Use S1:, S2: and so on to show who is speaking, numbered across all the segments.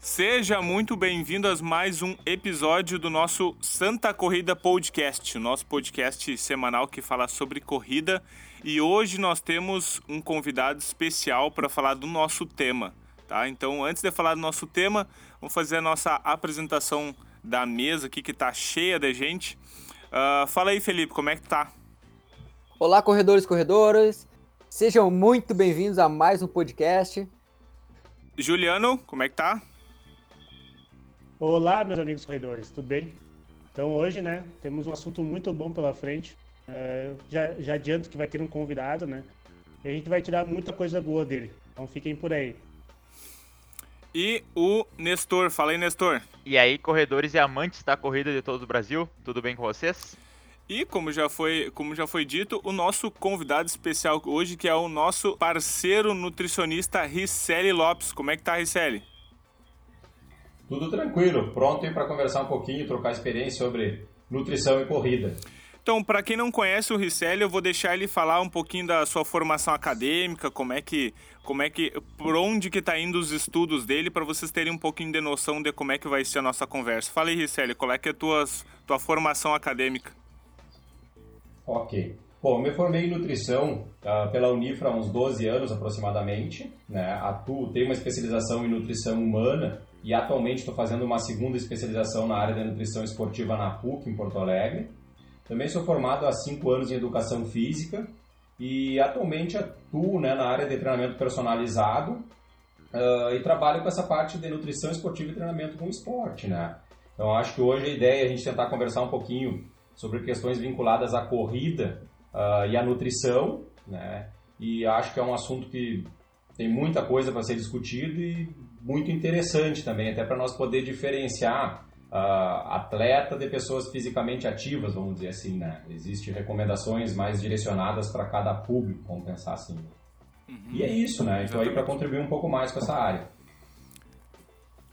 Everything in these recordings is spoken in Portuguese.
S1: Seja muito bem-vindo a mais um episódio do nosso Santa Corrida Podcast, o nosso podcast semanal que fala sobre corrida. E hoje nós temos um convidado especial para falar do nosso tema, tá? Então, antes de falar do nosso tema, vamos fazer a nossa apresentação da mesa aqui que está cheia de gente. Uh, fala aí, Felipe, como é que tá?
S2: Olá, corredores e corredoras. Sejam muito bem-vindos a mais um podcast.
S1: Juliano, como é que tá?
S3: Olá, meus amigos corredores, tudo bem? Então hoje, né, temos um assunto muito bom pela frente. É, já, já adianto que vai ter um convidado, né? E a gente vai tirar muita coisa boa dele. Então fiquem por aí.
S1: E o Nestor, fala aí, Nestor.
S4: E aí, corredores e amantes da corrida de todo o Brasil, tudo bem com vocês?
S1: E como já foi, como já foi dito, o nosso convidado especial hoje, que é o nosso parceiro nutricionista Ricelli Lopes. Como é que tá, Ricelli?
S5: Tudo tranquilo, pronto para conversar um pouquinho, trocar experiência sobre nutrição e corrida.
S1: Então, para quem não conhece o Ricelli, eu vou deixar ele falar um pouquinho da sua formação acadêmica, como é que, como é que, por onde que está indo os estudos dele, para vocês terem um pouquinho de noção de como é que vai ser a nossa conversa. Fala aí, Ricelli, qual é que é a tua, tua formação acadêmica?
S5: Ok. Bom, eu me formei em nutrição uh, pela Unifra há uns 12 anos aproximadamente. Né? Atuo, tenho uma especialização em nutrição humana e atualmente estou fazendo uma segunda especialização na área da nutrição esportiva na PUC, em Porto Alegre. Também sou formado há cinco anos em educação física e atualmente atuo né, na área de treinamento personalizado uh, e trabalho com essa parte de nutrição esportiva e treinamento com esporte. Né? Então acho que hoje a ideia é a gente tentar conversar um pouquinho sobre questões vinculadas à corrida uh, e à nutrição, né? E acho que é um assunto que tem muita coisa para ser discutido e muito interessante também, até para nós poder diferenciar uh, atleta de pessoas fisicamente ativas, vamos dizer assim, né? Existem recomendações mais direcionadas para cada público, vamos pensar assim. Uhum. E é isso, né? Estou aí para contribuir um pouco mais com essa área.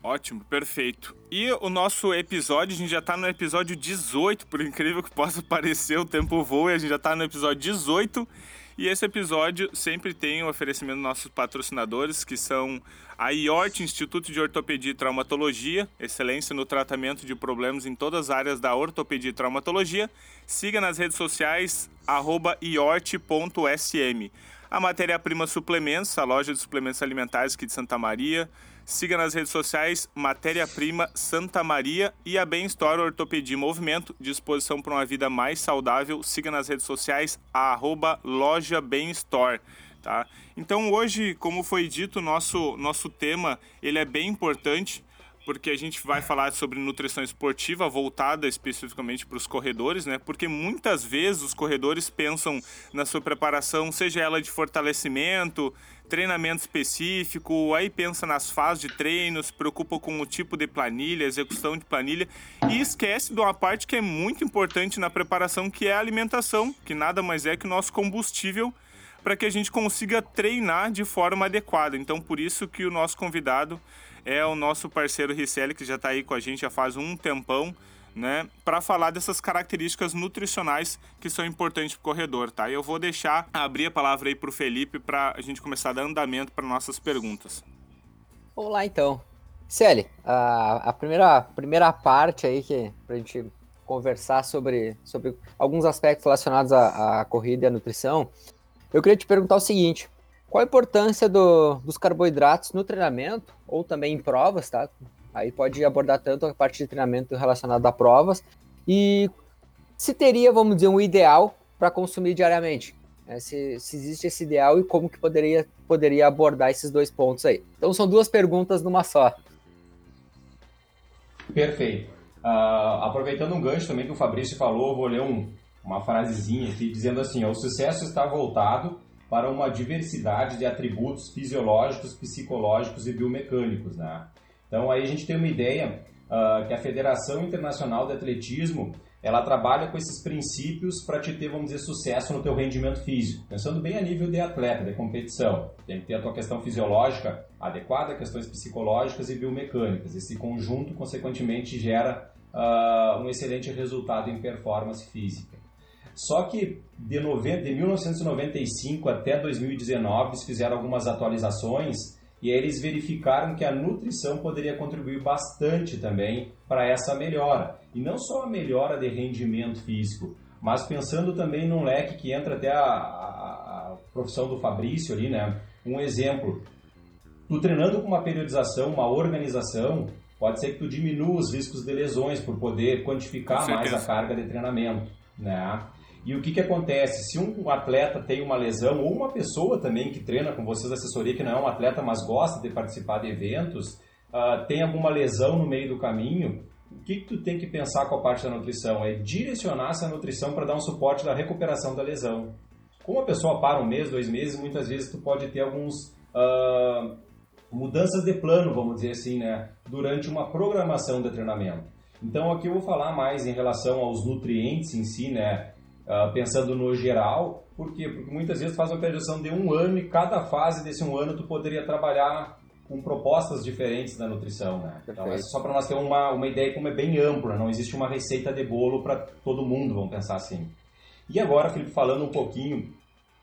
S1: Ótimo, perfeito. E o nosso episódio, a gente já está no episódio 18, por incrível que possa parecer, o tempo voa e a gente já está no episódio 18. E esse episódio sempre tem o oferecimento dos nossos patrocinadores, que são a IORT, Instituto de Ortopedia e Traumatologia, excelência no tratamento de problemas em todas as áreas da ortopedia e traumatologia. Siga nas redes sociais, iort.sm. A Matéria Prima Suplementos, a loja de suplementos alimentares aqui de Santa Maria. Siga nas redes sociais Matéria Prima Santa Maria e a Bem Store Ortopedia e Movimento, disposição para uma vida mais saudável. Siga nas redes sociais a arroba loja Bem Store. Tá? Então hoje, como foi dito, nosso nosso tema ele é bem importante porque a gente vai falar sobre nutrição esportiva voltada especificamente para os corredores, né? Porque muitas vezes os corredores pensam na sua preparação, seja ela de fortalecimento, treinamento específico, aí pensa nas fases de treino, se preocupa com o tipo de planilha, execução de planilha e esquece de uma parte que é muito importante na preparação, que é a alimentação, que nada mais é que o nosso combustível para que a gente consiga treinar de forma adequada. Então, por isso que o nosso convidado é o nosso parceiro Ricelli, que já está aí com a gente já faz um tempão, né, para falar dessas características nutricionais que são importantes para o corredor, tá? Eu vou deixar abrir a palavra aí para o Felipe para a gente começar a dar andamento para nossas perguntas.
S2: Vamos lá então. Celi, a, a primeira, primeira parte aí que para a gente conversar sobre, sobre alguns aspectos relacionados à, à corrida e à nutrição, eu queria te perguntar o seguinte: qual a importância do, dos carboidratos no treinamento ou também em provas, tá? Aí pode abordar tanto a parte de treinamento relacionada a provas e se teria, vamos dizer, um ideal para consumir diariamente. Né? Se, se, existe esse ideal e como que poderia, poderia abordar esses dois pontos aí. Então são duas perguntas numa só.
S5: Perfeito. Uh, aproveitando um gancho também que o Fabrício falou, vou ler um, uma frasezinha aqui dizendo assim: o sucesso está voltado para uma diversidade de atributos fisiológicos, psicológicos e biomecânicos. Né? Então aí a gente tem uma ideia uh, que a Federação Internacional de Atletismo ela trabalha com esses princípios para te ter, vamos dizer, sucesso no teu rendimento físico. Pensando bem a nível de atleta, de competição. Tem que ter a tua questão fisiológica adequada, questões psicológicas e biomecânicas. Esse conjunto, consequentemente, gera uh, um excelente resultado em performance física. Só que de, 90, de 1995 até 2019 eles fizeram algumas atualizações E aí eles verificaram que a nutrição poderia contribuir bastante também para essa melhora. E não só a melhora de rendimento físico, mas pensando também num leque que entra até a, a, a profissão do Fabrício ali, né? Um exemplo, tu treinando com uma periodização, uma organização, pode ser que tu diminua os riscos de lesões por poder quantificar mais a carga de treinamento, né? E o que, que acontece? Se um atleta tem uma lesão, ou uma pessoa também que treina com vocês assessoria, que não é um atleta, mas gosta de participar de eventos, uh, tem alguma lesão no meio do caminho, o que, que tu tem que pensar com a parte da nutrição? É direcionar essa nutrição para dar um suporte da recuperação da lesão. Como a pessoa para um mês, dois meses, muitas vezes tu pode ter alguns uh, mudanças de plano, vamos dizer assim, né? Durante uma programação de treinamento. Então aqui eu vou falar mais em relação aos nutrientes em si, né? Uh, pensando no geral, por quê? Porque muitas vezes faz uma periodização de um ano e cada fase desse um ano tu poderia trabalhar com propostas diferentes da nutrição, né? Então, é só para nós ter uma, uma ideia como é bem ampla, não existe uma receita de bolo para todo mundo, vamos pensar assim. E agora, Felipe, falando um pouquinho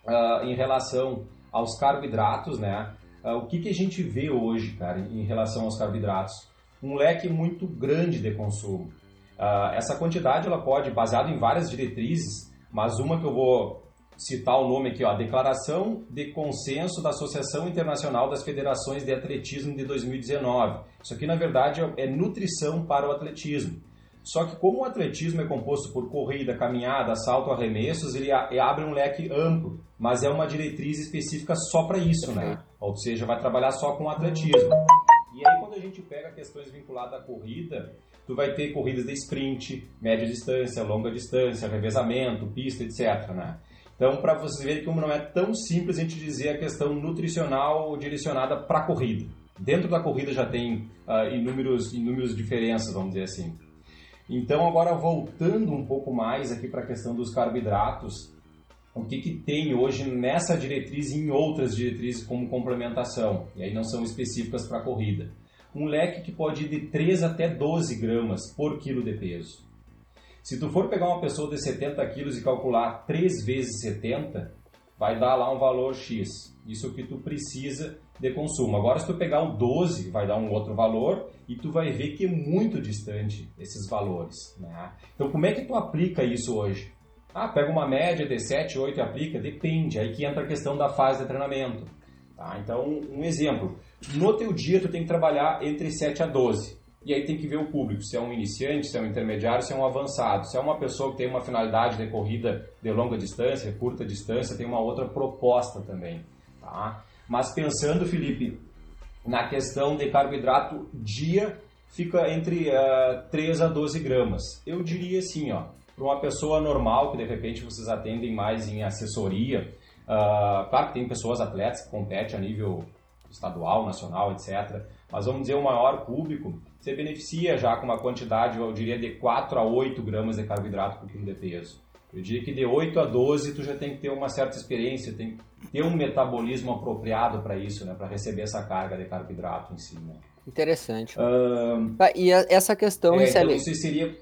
S5: uh, em relação aos carboidratos, né? Uh, o que, que a gente vê hoje, cara, em relação aos carboidratos? Um leque muito grande de consumo. Uh, essa quantidade ela pode, baseado em várias diretrizes, mas uma que eu vou citar o nome aqui, ó, Declaração de Consenso da Associação Internacional das Federações de Atletismo de 2019. Isso aqui, na verdade, é nutrição para o atletismo. Só que como o atletismo é composto por corrida, caminhada, salto, arremessos, ele abre um leque amplo, mas é uma diretriz específica só para isso, né? Ou seja, vai trabalhar só com o atletismo. E aí quando a gente pega questões vinculadas à corrida, tu vai ter corridas de sprint, média distância, longa distância, revezamento, pista, etc, né? Então, para vocês verem como não é tão simples a gente dizer a questão nutricional direcionada para a corrida. Dentro da corrida já tem uh, inúmeros, inúmeras diferenças, vamos dizer assim. Então, agora voltando um pouco mais aqui para a questão dos carboidratos, o que, que tem hoje nessa diretriz e em outras diretrizes como complementação, e aí não são específicas para a corrida. Um leque que pode ir de 3 até 12 gramas por quilo de peso. Se tu for pegar uma pessoa de 70 quilos e calcular 3 vezes 70, vai dar lá um valor X. Isso que tu precisa de consumo. Agora, se tu pegar o 12, vai dar um outro valor e tu vai ver que é muito distante esses valores. Né? Então, como é que tu aplica isso hoje? Ah, pega uma média de 7, 8 e aplica? Depende. Aí que entra a questão da fase de treinamento. Tá? Então, um exemplo. No teu dia, tu tem que trabalhar entre 7 a 12. E aí tem que ver o público, se é um iniciante, se é um intermediário, se é um avançado. Se é uma pessoa que tem uma finalidade de corrida de longa distância, curta distância, tem uma outra proposta também. Tá? Mas pensando, Felipe, na questão de carboidrato dia, fica entre uh, eh, 3 a 12 gramas. Eu diria assim, ó, para uma pessoa normal, que de repente vocês atendem mais em assessoria, uh, claro que tem pessoas atletas que competem a nível estadual, nacional, etc. Mas vamos dizer, o maior público, você beneficia já com uma quantidade, eu diria, de 4 a 8 gramas de carboidrato por quilo de peso. Eu diria que de 8 a 12 tu já tem que ter uma certa experiência, tem que ter um metabolismo apropriado para isso, né, para receber essa carga de carboidrato em si. Né?
S2: Interessante. Ah, e a, essa questão,
S5: é, então, isso seria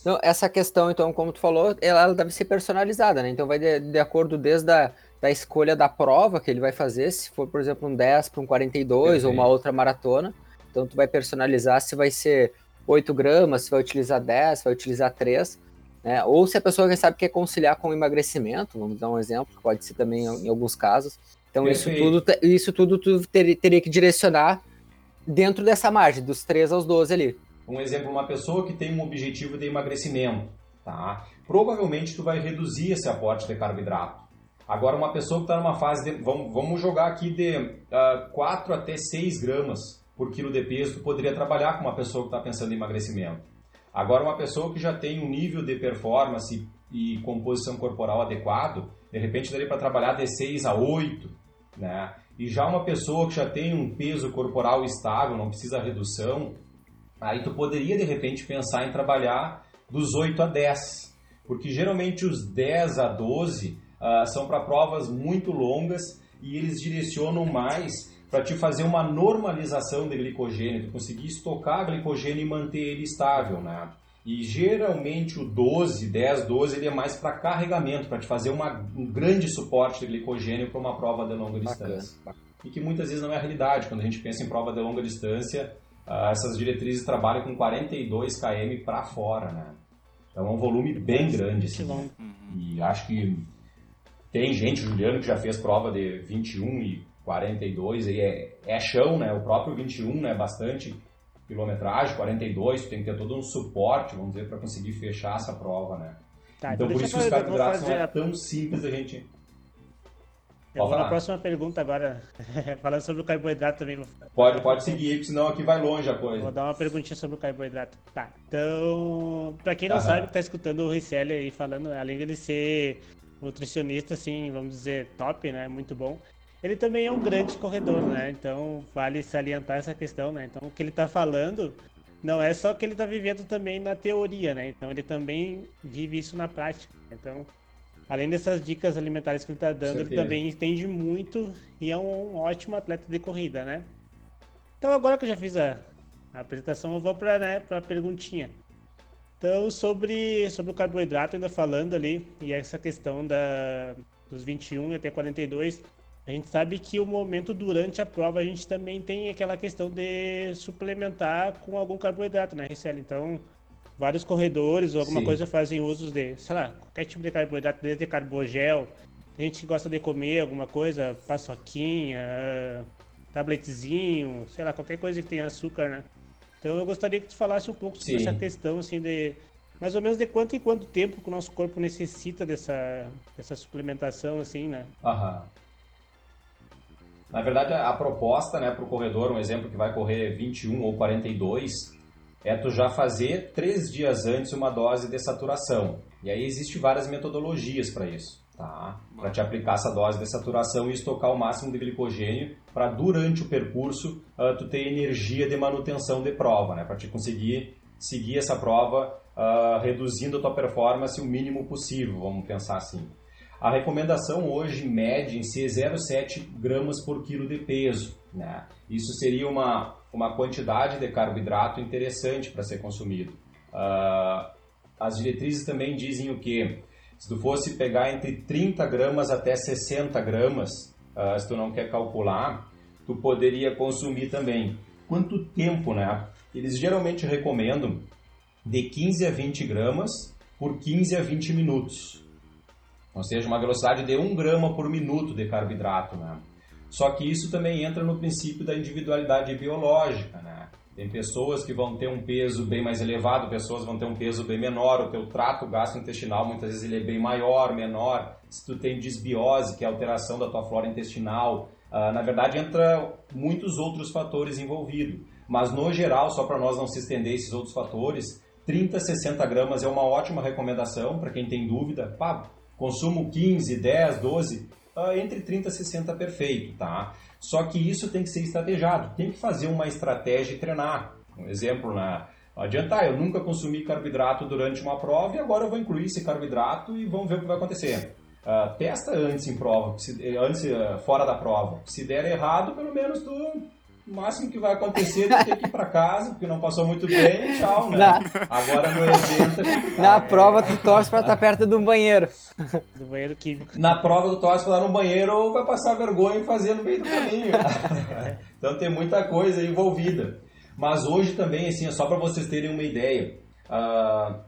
S2: então, essa questão, então, como tu falou, ela, ela deve ser personalizada, né? Então vai de, de acordo desde a da escolha da prova que ele vai fazer, se for, por exemplo, um 10 para um 42 Perfeito. ou uma outra maratona. Então tu vai personalizar se vai ser 8 gramas, se vai utilizar 10, se vai utilizar 3. Né? Ou se a pessoa quem sabe quer conciliar com o emagrecimento, vamos dar um exemplo, que pode ser também em alguns casos. Então isso tudo, isso tudo tu ter, teria que direcionar dentro dessa margem, dos 3 aos 12 ali.
S5: Um exemplo, uma pessoa que tem um objetivo de emagrecimento, tá? Provavelmente tu vai reduzir esse aporte de carboidrato. Agora, uma pessoa que está numa fase de. Vamos, vamos jogar aqui de uh, ah, 4 até 6 gramas por quilo de peso, tu poderia trabalhar com uma pessoa que está pensando em emagrecimento. Agora, uma pessoa que já tem um nível de performance e composição corporal adequado, de repente daria para trabalhar de 6 a 8, né? E já uma pessoa que já tem um peso corporal estável, não precisa redução, aí tu poderia de repente pensar em trabalhar dos 8 a 10, porque geralmente os 10 a 12 uh, são para provas muito longas e eles direcionam mais para te fazer uma normalização de glicogênio, tu conseguir estocar glicogênio e manter ele estável, né? E geralmente o 12, 10, 12, ele é mais para carregamento, para te fazer uma, um grande suporte de glicogênio para uma prova de longa distância. e que muitas vezes não é a realidade. Quando a gente pensa em prova de longa distância, uh, essas diretrizes trabalham com 42 km para fora, né? Então é um volume bem grande, assim. Né? E acho que tem gente, Juliano, que já fez prova de 21 e 42, e é, é chão, né? O próprio 21, né? Bastante quilometragem, 42, tu tem que ter todo um suporte, vamos dizer, para conseguir fechar essa prova, né? Tá, então, então por isso que os carboidratos não é tão simples a gente
S3: eu vou na próxima pergunta agora, falando sobre o carboidrato também.
S5: Pode, pode seguir, senão aqui vai longe a coisa.
S3: Vou dar uma perguntinha sobre o carboidrato. Tá, então, pra quem não Aham. sabe, tá escutando o Ricelli aí falando, além dele ser nutricionista, assim, vamos dizer, top, né, muito bom, ele também é um grande corredor, né, então vale salientar essa questão, né, então o que ele tá falando não é só que ele tá vivendo também na teoria, né, então ele também vive isso na prática, então além dessas dicas alimentares que ele está dando, ele também entende muito e é um ótimo atleta de corrida, né? Então agora que eu já fiz a, a apresentação, eu vou para né, a perguntinha. Então, sobre, sobre o carboidrato, ainda falando ali, e essa questão da, dos 21 até 42, a gente sabe que o momento durante a prova a gente também tem aquela questão de suplementar com algum carboidrato, né, Ricele? Então, vários corredores ou alguma Sim. coisa fazem uso de, sei lá, qualquer tipo de carboidrato, desde carbogel. Tem gente que gosta de comer alguma coisa, paçoquinha, tabletezinho, sei lá, qualquer coisa que tenha açúcar, né? Então eu gostaria que tu falasse um pouco sobre Sim. essa questão, assim, de mais ou menos de quanto em quanto tempo que o nosso corpo necessita dessa, dessa suplementação, assim, né?
S5: Aham. Na verdade, a proposta, né, para o corredor, um exemplo que vai correr 21 ou 42, é tu já fazer três dias antes uma dose de saturação. E aí existe várias metodologias para isso, tá? Para te aplicar essa dose de saturação e estocar o máximo de glicogênio para durante o percurso uh, tu ter energia de manutenção de prova, né? Para te conseguir seguir essa prova uh, reduzindo a tua performance o mínimo possível, vamos pensar assim. A recomendação hoje mede em ser 0,7 gramas por quilo de peso. Né? Isso seria uma, uma quantidade de carboidrato interessante para ser consumido. Uh, as diretrizes também dizem o que? Se tu fosse pegar entre 30 gramas até 60 gramas, uh, se tu não quer calcular, tu poderia consumir também. Quanto tempo, né? Eles geralmente recomendam de 15 a 20 gramas por 15 a 20 minutos. Ou seja, uma velocidade de 1 grama por minuto de carboidrato, né? Só que isso também entra no princípio da individualidade biológica, né? Tem pessoas que vão ter um peso bem mais elevado, pessoas vão ter um peso bem menor, o teu trato gastrointestinal muitas vezes ele é bem maior, menor. Se tu tem disbiose, que é alteração da tua flora intestinal, uh, na verdade entra muitos outros fatores envolvidos. Mas no geral, só para nós não se estender esses outros fatores, 30 a 60 gramas é uma ótima recomendação para quem tem dúvida. Pá, consumo 15, 10, 12, uh, entre 30 e 60 perfeito, tá? Só que isso tem que ser estrategiado, tem que fazer uma estratégia e treinar. Um exemplo, na, não adianta, ah, eu nunca consumi carboidrato durante uma prova e agora eu vou incluir esse carboidrato e vamos ver o que vai acontecer. Uh, testa antes em prova, antes uh, fora da prova. Se der errado, pelo menos tu o máximo que vai acontecer é ter que ir para casa, porque não passou muito bem, tchau, né? Na... Agora no evento.
S2: É Na prova, tu torce para estar tá perto do banheiro.
S3: Do banheiro químico.
S5: Na prova, tu torce para estar no banheiro ou vai passar vergonha e fazer no meio do caminho. então tem muita coisa envolvida. Mas hoje também, assim, é só para vocês terem uma ideia. Uh,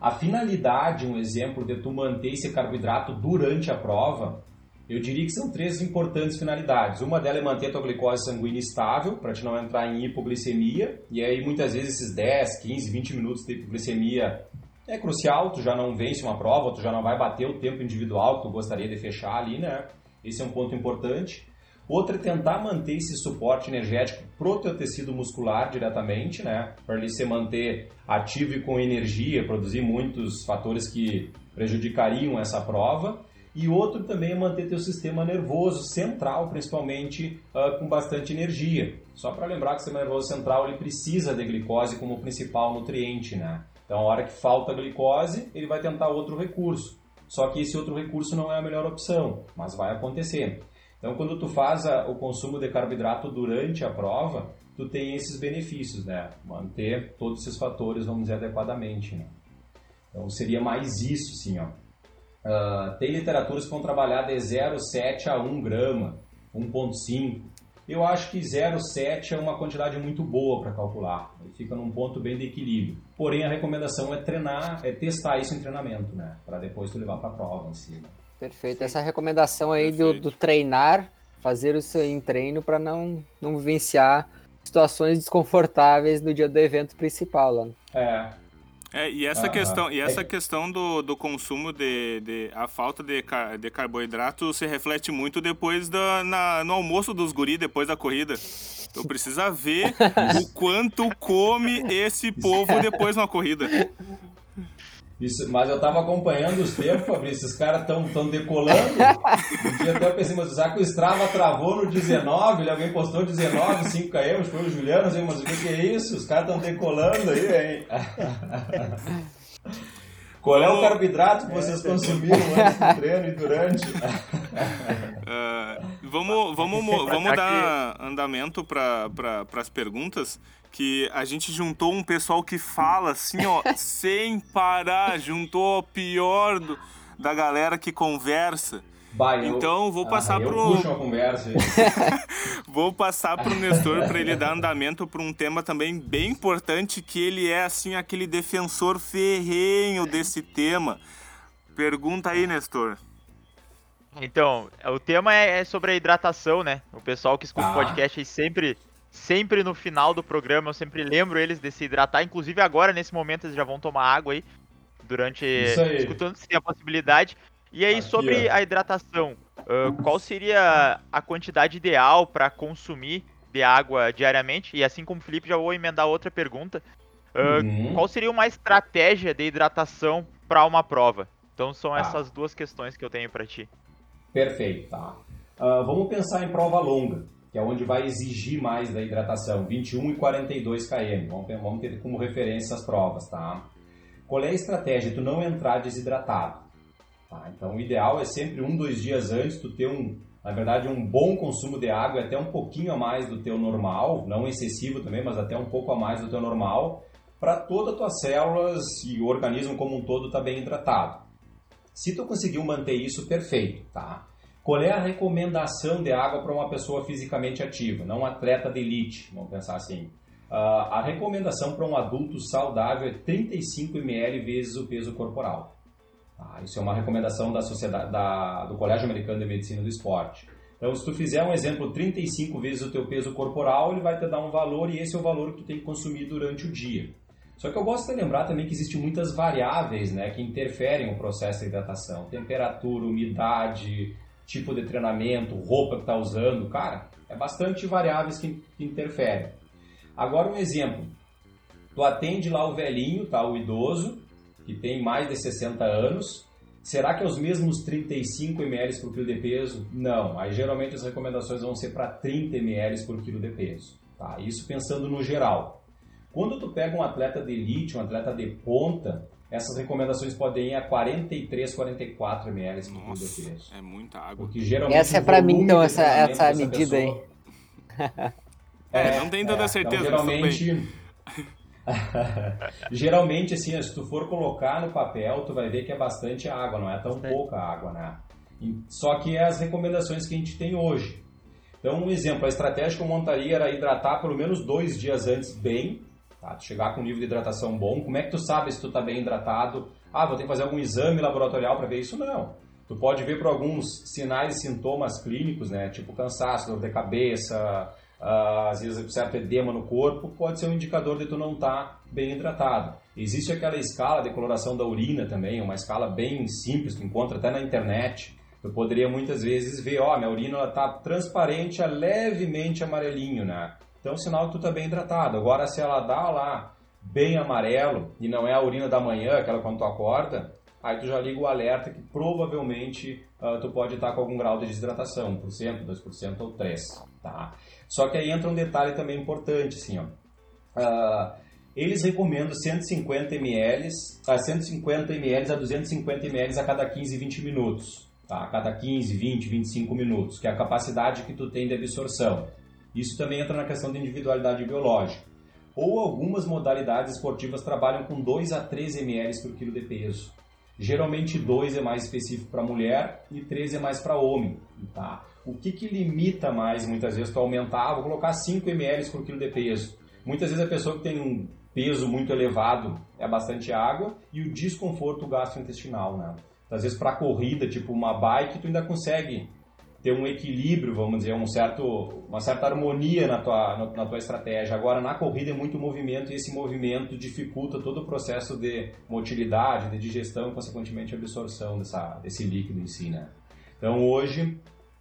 S5: a finalidade, um exemplo de tu manter esse carboidrato durante a prova eu diria que são três importantes finalidades. Uma delas é manter a tua glicose sanguínea estável, para te não entrar em hipoglicemia. E aí, muitas vezes, esses 10, 15, 20 minutos de hipoglicemia é crucial. Tu já não vence uma prova, tu já não vai bater o tempo individual que tu gostaria de fechar ali, né? Esse é um ponto importante. Outra é tentar manter esse suporte energético pro teu tecido muscular diretamente, né? Para ele se manter ativo e com energia, produzir muitos fatores que prejudicariam essa prova e outro também é manter teu sistema nervoso central, principalmente uh, com bastante energia. Só para lembrar que o sistema nervoso central ele precisa de glicose como principal nutriente, né? Então, a hora que falta glicose, ele vai tentar outro recurso. Só que esse outro recurso não é a melhor opção, mas vai acontecer. Então, quando tu faz a, o consumo de carboidrato durante a prova, tu tem esses benefícios, né? Manter todos esses fatores, vamos dizer, adequadamente, né? Então, seria mais isso, sim, ó. Uh, tem literaturas que vão trabalhar de 0,7 a 1 grama. 1.5. Eu acho que 0,7 é uma quantidade muito boa para calcular. Ele fica num ponto bem de equilíbrio. Porém, a recomendação é treinar, é testar isso em treinamento, né? Para depois tu levar para a prova em cima.
S2: Perfeito. Essa recomendação aí do, do, treinar, fazer isso em treino para não, não vivenciar situações desconfortáveis no dia do evento principal lá.
S5: É,
S1: é, e essa questão, e essa questão do, do consumo de, de. a falta de, car, de carboidrato se reflete muito depois da, na, no almoço dos guri, depois da corrida. Então precisa ver o quanto come esse povo depois na corrida.
S5: Isso, mas eu tava acompanhando os tempos, Fabrício, esses caras estão tão decolando. Um dia até eu pensei, mas será que o Strava travou no 19? Alguém postou 19, 5 km, foi o Juliano, assim, mas o que, que é isso? Os caras estão decolando aí, hein? Qual é o carboidrato que vocês consumiram antes do treino e durante?
S1: Uh, vamos vamos, vamos dar andamento para pra, as perguntas que a gente juntou um pessoal que fala assim, ó, sem parar, juntou o pior do, da galera que conversa.
S5: Bah,
S1: eu... Então vou passar
S5: ah,
S1: pro
S5: puxo conversa.
S1: vou passar pro Nestor para ele dar andamento para um tema também bem importante que ele é assim aquele defensor ferrenho desse tema. Pergunta aí, Nestor.
S4: Então, o tema é, é sobre a hidratação, né? O pessoal que escuta o ah. podcast aí sempre sempre no final do programa, eu sempre lembro eles de se hidratar. Inclusive agora, nesse momento, eles já vão tomar água aí. Durante.
S5: Aí.
S4: Escutando se tem a possibilidade. E aí, Aqui, sobre ó. a hidratação, uh, qual seria a quantidade ideal para consumir de água diariamente? E assim como o Felipe, já vou emendar outra pergunta. Uh, uhum. Qual seria uma estratégia de hidratação para uma prova? Então são tá. essas duas questões que eu tenho para ti.
S5: Perfeito, tá. Uh, vamos pensar em prova longa que é onde vai exigir mais da hidratação, 21 e 42 km. Vamos ter, vamos ter como referência as provas, tá? Qual é a estratégia? Tu não entrar desidratado. Tá? Então, o ideal é sempre um, dois dias antes tu ter um, na verdade, um bom consumo de água, até um pouquinho a mais do teu normal, não excessivo também, mas até um pouco a mais do teu normal, para todas as tuas células e o organismo como um todo estar tá bem hidratado. Se tu conseguiu manter isso, perfeito, tá? Qual é a recomendação de água para uma pessoa fisicamente ativa, não um atleta de elite, vamos pensar assim? Uh, a recomendação para um adulto saudável é 35 ml vezes o peso corporal. Tá? Isso é uma recomendação da sociedade, da, do Colégio Americano de Medicina do Esporte. Então, se tu fizer um exemplo 35 vezes o teu peso corporal, ele vai te dar um valor e esse é o valor que tu tem que consumir durante o dia. Só que eu gosto de lembrar também que existem muitas variáveis né, que interferem no processo de hidratação. Temperatura, umidade, tipo de treinamento, roupa que está usando, cara, é bastante variáveis que, interferem. Agora um exemplo, tu atende lá o velhinho, tá, o idoso, que tem mais de 60 anos, será que é os mesmos 35 ml por quilo de peso? Não, aí geralmente as recomendações vão ser para 30 ml por quilo de peso, tá? Isso pensando no geral. Quando tu pega um atleta de elite, um atleta de ponta, essas recomendações podem ir a 43, 44 ml por de peso.
S1: É muita água.
S5: Porque geralmente
S2: essa é para mim, então, essa, essa medida aí.
S1: É, não tem tanta é, certeza. Então,
S5: geralmente, geralmente, assim, se tu for colocar no papel, tu vai ver que é bastante água, não é tão pouca água, né? Só que é as recomendações que a gente tem hoje. Então, um exemplo, a estratégia que eu montaria era hidratar pelo menos dois dias antes bem, Tá? chegar com um nível de hidratação bom, como é que tu sabe se tu está bem hidratado? Ah, vou ter que fazer algum exame laboratorial para ver isso? Não. Tu pode ver por alguns sinais e sintomas clínicos, né? Tipo cansaço, dor de cabeça, uh, às vezes certo edema no corpo, pode ser um indicador de tu não estar tá bem hidratado. Existe aquela escala de coloração da urina também, uma escala bem simples, que encontra até na internet. Eu poderia muitas vezes ver, ó, minha urina está transparente a levemente amarelinho, né? Então, é sinal que tu está bem hidratado. Agora, se ela dá lá bem amarelo e não é a urina da manhã, aquela quando tu acorda, aí tu já liga o alerta que provavelmente uh, tu pode estar tá com algum grau de desidratação, 1%, 2% ou 3%. Tá? Só que aí entra um detalhe também importante, assim, ó. Uh, eles recomendam 150 ml, a 150 ml a 250 ml a cada 15, 20 minutos. Tá? A cada 15, 20, 25 minutos, que é a capacidade que tu tem de absorção. Isso também entra na questão da individualidade biológica. Ou algumas modalidades esportivas trabalham com 2 a 3 ml por quilo de peso. Geralmente 2 é mais específico para mulher e 3 é mais para homem. Tá? o que, que limita mais, muitas vezes, tu aumentar, vou colocar 5 ml por quilo de peso. Muitas vezes a pessoa que tem um peso muito elevado é bastante água e o desconforto gastrointestinal, né? Às vezes para corrida, tipo uma bike, tu ainda consegue ter um equilíbrio, vamos dizer, um certo, uma certa harmonia na tua, na tua estratégia. Agora, na corrida é muito movimento e esse movimento dificulta todo o processo de motilidade, de digestão e, consequentemente, absorção dessa, desse líquido em si, né? Então, hoje,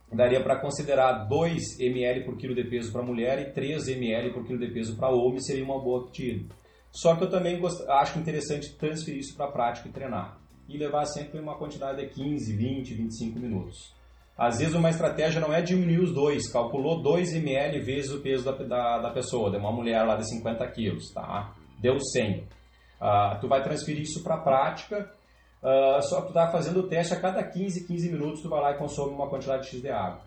S5: daria para considerar 2 ml por quilo de peso para mulher e 3 ml por quilo de peso para homem seria uma boa pedida. Só que eu também gost... acho interessante transferir isso para a prática e treinar. E levar sempre uma quantidade de 15, 20, 25 minutos. Às vezes uma estratégia não é diminuir os dois, calculou 2 ml vezes o peso da, da, da, pessoa, de uma mulher lá de 50 quilos, tá? Deu 100. Uh, ah, tu vai transferir isso para a prática, uh, só que tu tá fazendo o teste a cada 15, 15 minutos, tu vai lá e consome uma quantidade X de água.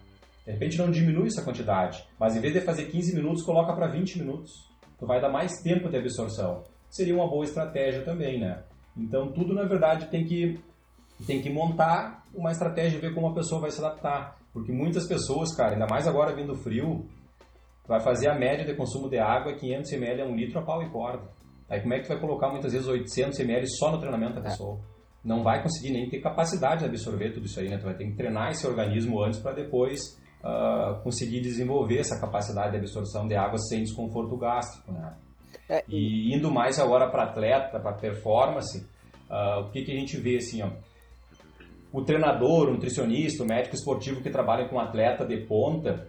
S5: De repente não diminui essa quantidade, mas em vez de fazer 15 minutos, coloca para 20 minutos. Tu vai dar mais tempo de absorção. Seria uma boa estratégia também, né? Então tudo na verdade tem que tem que montar uma estratégia e ver como a pessoa vai se adaptar. Porque muitas pessoas, cara, ainda mais agora vindo frio, vai fazer a média de consumo de água 500 ml a 1 litro a pau e corda. Aí como é que tu vai colocar muitas vezes 800 ml só no treinamento da é. pessoa? Não vai conseguir nem ter capacidade de absorver tudo isso aí, né? Tu vai ter que treinar esse organismo antes para depois uh, conseguir desenvolver essa capacidade de absorção de água sem desconforto gástrico, né? É, e... e indo mais agora para atleta, para performance, uh, o que, que a gente vê assim, ó, o treinador, o nutricionista, o médico esportivo que trabalha com atleta de ponta,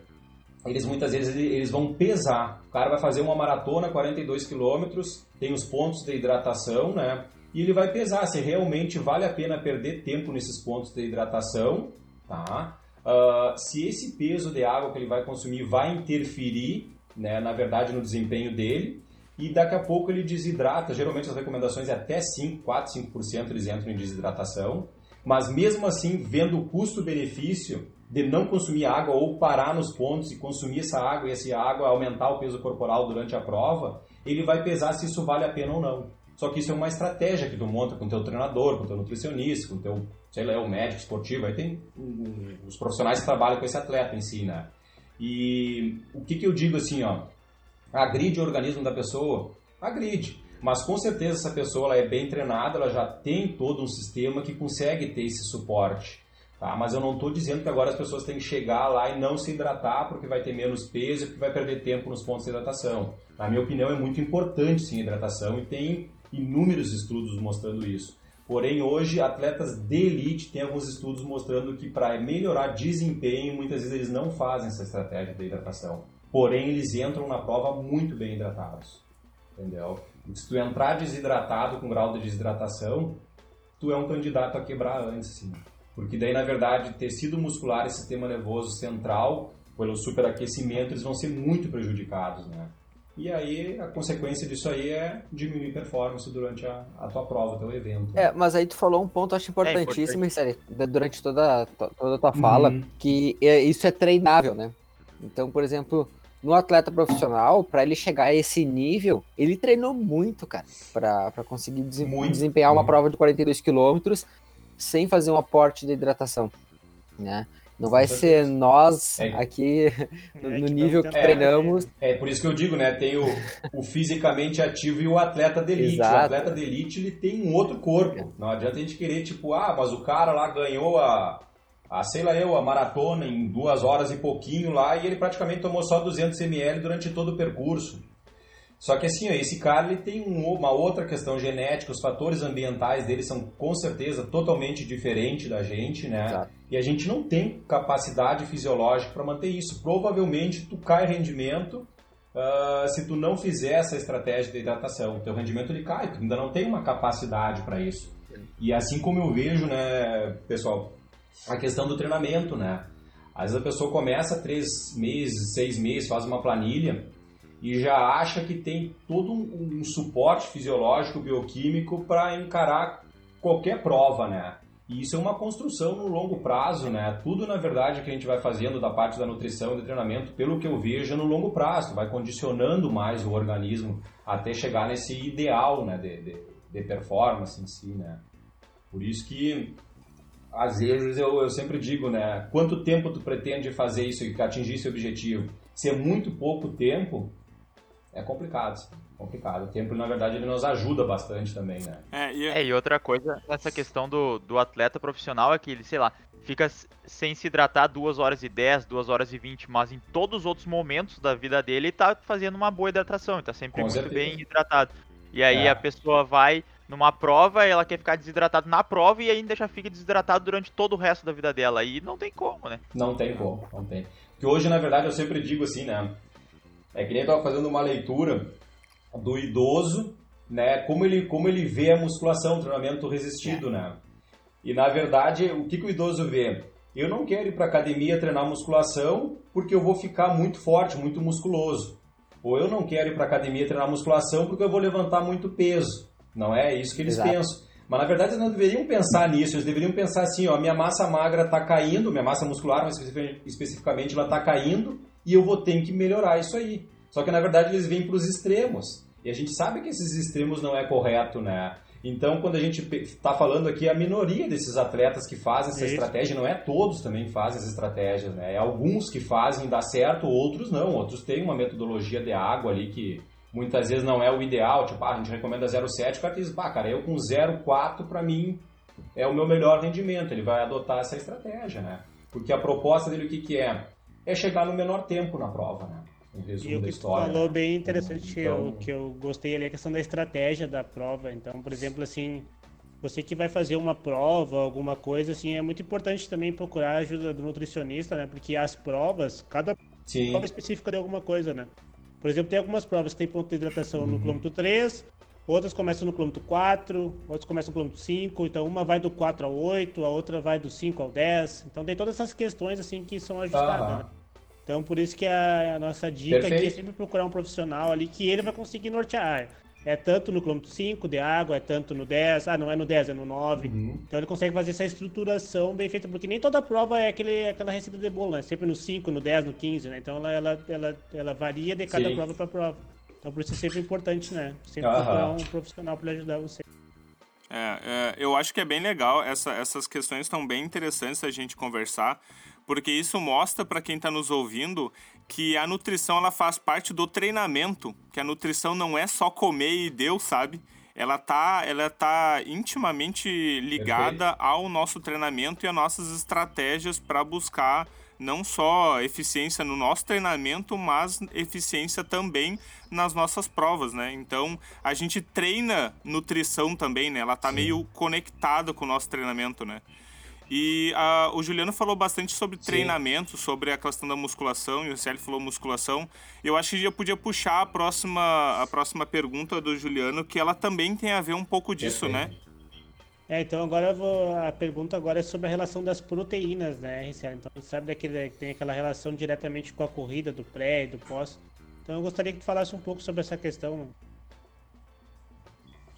S5: eles muitas vezes eles vão pesar. O cara vai fazer uma maratona, 42 quilômetros, tem os pontos de hidratação, né? E ele vai pesar se realmente vale a pena perder tempo nesses pontos de hidratação, tá? Uh, se esse peso de água que ele vai consumir vai interferir, né, na verdade, no desempenho dele, e daqui a pouco ele desidrata. Geralmente as recomendações é até 5, 4, 5% eles entram em desidratação mas mesmo assim, vendo o custo-benefício de não consumir água ou parar nos pontos e consumir essa água e essa água aumentar o peso corporal durante a prova, ele vai pesar se isso vale a pena ou não. Só que isso é uma estratégia que tu monta com teu treinador, com teu nutricionista, com teu, sei lá, o médico esportivo, aí tem os profissionais que trabalham com esse atleta em si, né? E o que que eu digo assim, ó, agride o organismo da pessoa? Agride. Mas com certeza essa pessoa ela é bem treinada, ela já tem todo um sistema que consegue ter esse suporte. Tá? Mas eu não estou dizendo que agora as pessoas têm que chegar lá e não se hidratar porque vai ter menos peso e porque vai perder tempo nos pontos de hidratação. Na minha opinião, é muito importante sim hidratação e tem inúmeros estudos mostrando isso. Porém, hoje, atletas de elite têm alguns estudos mostrando que para melhorar desempenho, muitas vezes eles não fazem essa estratégia de hidratação. Porém, eles entram na prova muito bem hidratados. Entendeu? Se tu entrar desidratado com grau de desidratação, tu é um candidato a quebrar antes, sim. Porque daí, na verdade, tecido muscular e sistema nervoso central, pelo superaquecimento, eles vão ser muito prejudicados, né? E aí, a consequência disso aí é diminuir performance durante a, a tua prova, o teu evento.
S2: É, mas aí tu falou um ponto, acho importantíssimo, é importante. durante toda, toda a tua fala, uhum. que é, isso é treinável, né? Então, por exemplo, no atleta profissional, para ele chegar a esse nível, ele treinou muito, cara, para conseguir muito, desempenhar muito. uma prova de 42 quilômetros sem fazer um aporte de hidratação, né? Não vai ser nós é. aqui no, é, nível que, treinamos.
S5: É, é, por isso que eu digo, né? Tem o, o fisicamente ativo e o atleta de elite. Exato. O atleta de elite ele tem um outro corpo. Não adianta a gente querer, tipo, ah, mas o cara lá ganhou a, a, sei lá eu, a maratona em duas horas e pouquinho lá, e ele praticamente tomou só 200 ml durante todo o percurso. Só que assim, ó, esse cara ele tem uma outra questão genética, os fatores ambientais dele são com certeza totalmente diferentes da gente, né? Exato. E a gente não tem capacidade fisiológica para manter isso. Provavelmente tu cai rendimento uh, se tu não fizer essa estratégia de hidratação. O teu rendimento ele cai, tu ainda não tem uma capacidade para isso. E assim como eu vejo, né, pessoal, a questão do treinamento, né? Às vezes a pessoa começa três meses, seis meses, faz uma planilha e já acha que tem todo um, um suporte fisiológico, bioquímico para encarar qualquer prova, né? E isso é uma construção no longo prazo, né? Tudo, na verdade, que a gente vai fazendo da parte da nutrição e do treinamento, pelo que eu vejo, é no longo prazo. Vai condicionando mais o organismo até chegar nesse ideal né? de, de, de performance em si, né? Por isso que às vezes eu, eu sempre digo, né? Quanto tempo tu pretende fazer isso e atingir esse objetivo? Se é muito pouco tempo, é complicado. Complicado. O tempo, na verdade, ele nos ajuda bastante também, né?
S4: É, e, é, e outra coisa, essa questão do, do atleta profissional é que ele, sei lá, fica sem se hidratar 2 horas e 10, 2 horas e 20, mas em todos os outros momentos da vida dele ele tá fazendo uma boa hidratação, ele tá sempre Com muito certeza. bem hidratado. E aí é. a pessoa vai numa prova, ela quer ficar desidratado na prova e ainda já fica desidratado durante todo o resto da vida dela. E não tem como, né?
S5: Não tem como, não tem. Que hoje, na verdade, eu sempre digo assim, né? É que nem eu tava fazendo uma leitura do idoso, né? Como ele, como ele vê a musculação, o treinamento resistido, né? E na verdade, o que, que o idoso vê? Eu não quero ir para academia treinar musculação porque eu vou ficar muito forte, muito musculoso. Ou eu não quero ir para academia treinar musculação porque eu vou levantar muito peso. Não é isso que eles Exato. pensam. Mas na verdade eles não deveriam pensar nisso, eles deveriam pensar assim, ó, minha massa magra está caindo, minha massa muscular, mas especificamente ela está caindo e eu vou ter que melhorar isso aí. Só que na verdade eles vêm para os extremos. E a gente sabe que esses extremos não é correto, né? Então, quando a gente está falando aqui, a minoria desses atletas que fazem essa Isso. estratégia, não é todos também fazem essa estratégia, né? É alguns que fazem dá certo, outros não. Outros têm uma metodologia de água ali que muitas vezes não é o ideal. Tipo, ah, a gente recomenda 0,7, o cara diz, bah, cara, eu com 0,4 para mim é o meu melhor rendimento. Ele vai adotar essa estratégia, né? Porque a proposta dele o que, que é? É chegar no menor tempo na prova, né?
S3: um resumo e o que tu falou bem interessante, então... que eu gostei ali, é a questão da estratégia da prova. Então, por exemplo, assim, você que vai fazer uma prova, alguma coisa, assim, é muito importante também procurar a ajuda do nutricionista, né? Porque as provas, cada Sim. prova específica de alguma coisa, né? Por exemplo, tem algumas provas que tem ponto de hidratação uhum. no quilômetro 3, outras começam no quilômetro 4, outras começam no quilômetro 5, então uma vai do 4 ao 8, a outra vai do 5 ao 10. Então tem todas essas questões assim que são ajustadas. Uhum. Né? Então, por isso que a, a nossa dica Perfeito. aqui é sempre procurar um profissional ali que ele vai conseguir nortear. É tanto no quilômetro 5 de água, é tanto no 10, ah, não é no 10, é no 9. Uhum. Então ele consegue fazer essa estruturação bem feita, porque nem toda prova é aquele, aquela receita de bolo, né? Sempre no 5, no 10, no 15, né? Então ela, ela, ela, ela varia de cada Sim. prova para prova. Então por isso é sempre importante, né? Sempre uhum. procurar um profissional para ajudar você.
S1: É, é, eu acho que é bem legal, essa, essas questões estão bem interessantes a gente conversar, porque isso mostra para quem está nos ouvindo que a nutrição ela faz parte do treinamento, que a nutrição não é só comer e deu, sabe? Ela tá, ela tá intimamente ligada Perfeito. ao nosso treinamento e às nossas estratégias para buscar não só eficiência no nosso treinamento, mas eficiência também nas nossas provas, né? Então, a gente treina nutrição também, né? Ela tá Sim. meio conectada com o nosso treinamento, né? E uh, o Juliano falou bastante sobre Sim. treinamento, sobre a questão da musculação, e o Célio falou musculação. Eu acho que já podia puxar a próxima, a próxima pergunta do Juliano, que ela também tem a ver um pouco disso, né?
S3: É, então agora vou, a pergunta agora é sobre a relação das proteínas, né, RCL? Então a sabe daquele, que tem aquela relação diretamente com a corrida, do pré e do pós. Então eu gostaria que tu falasse um pouco sobre essa questão.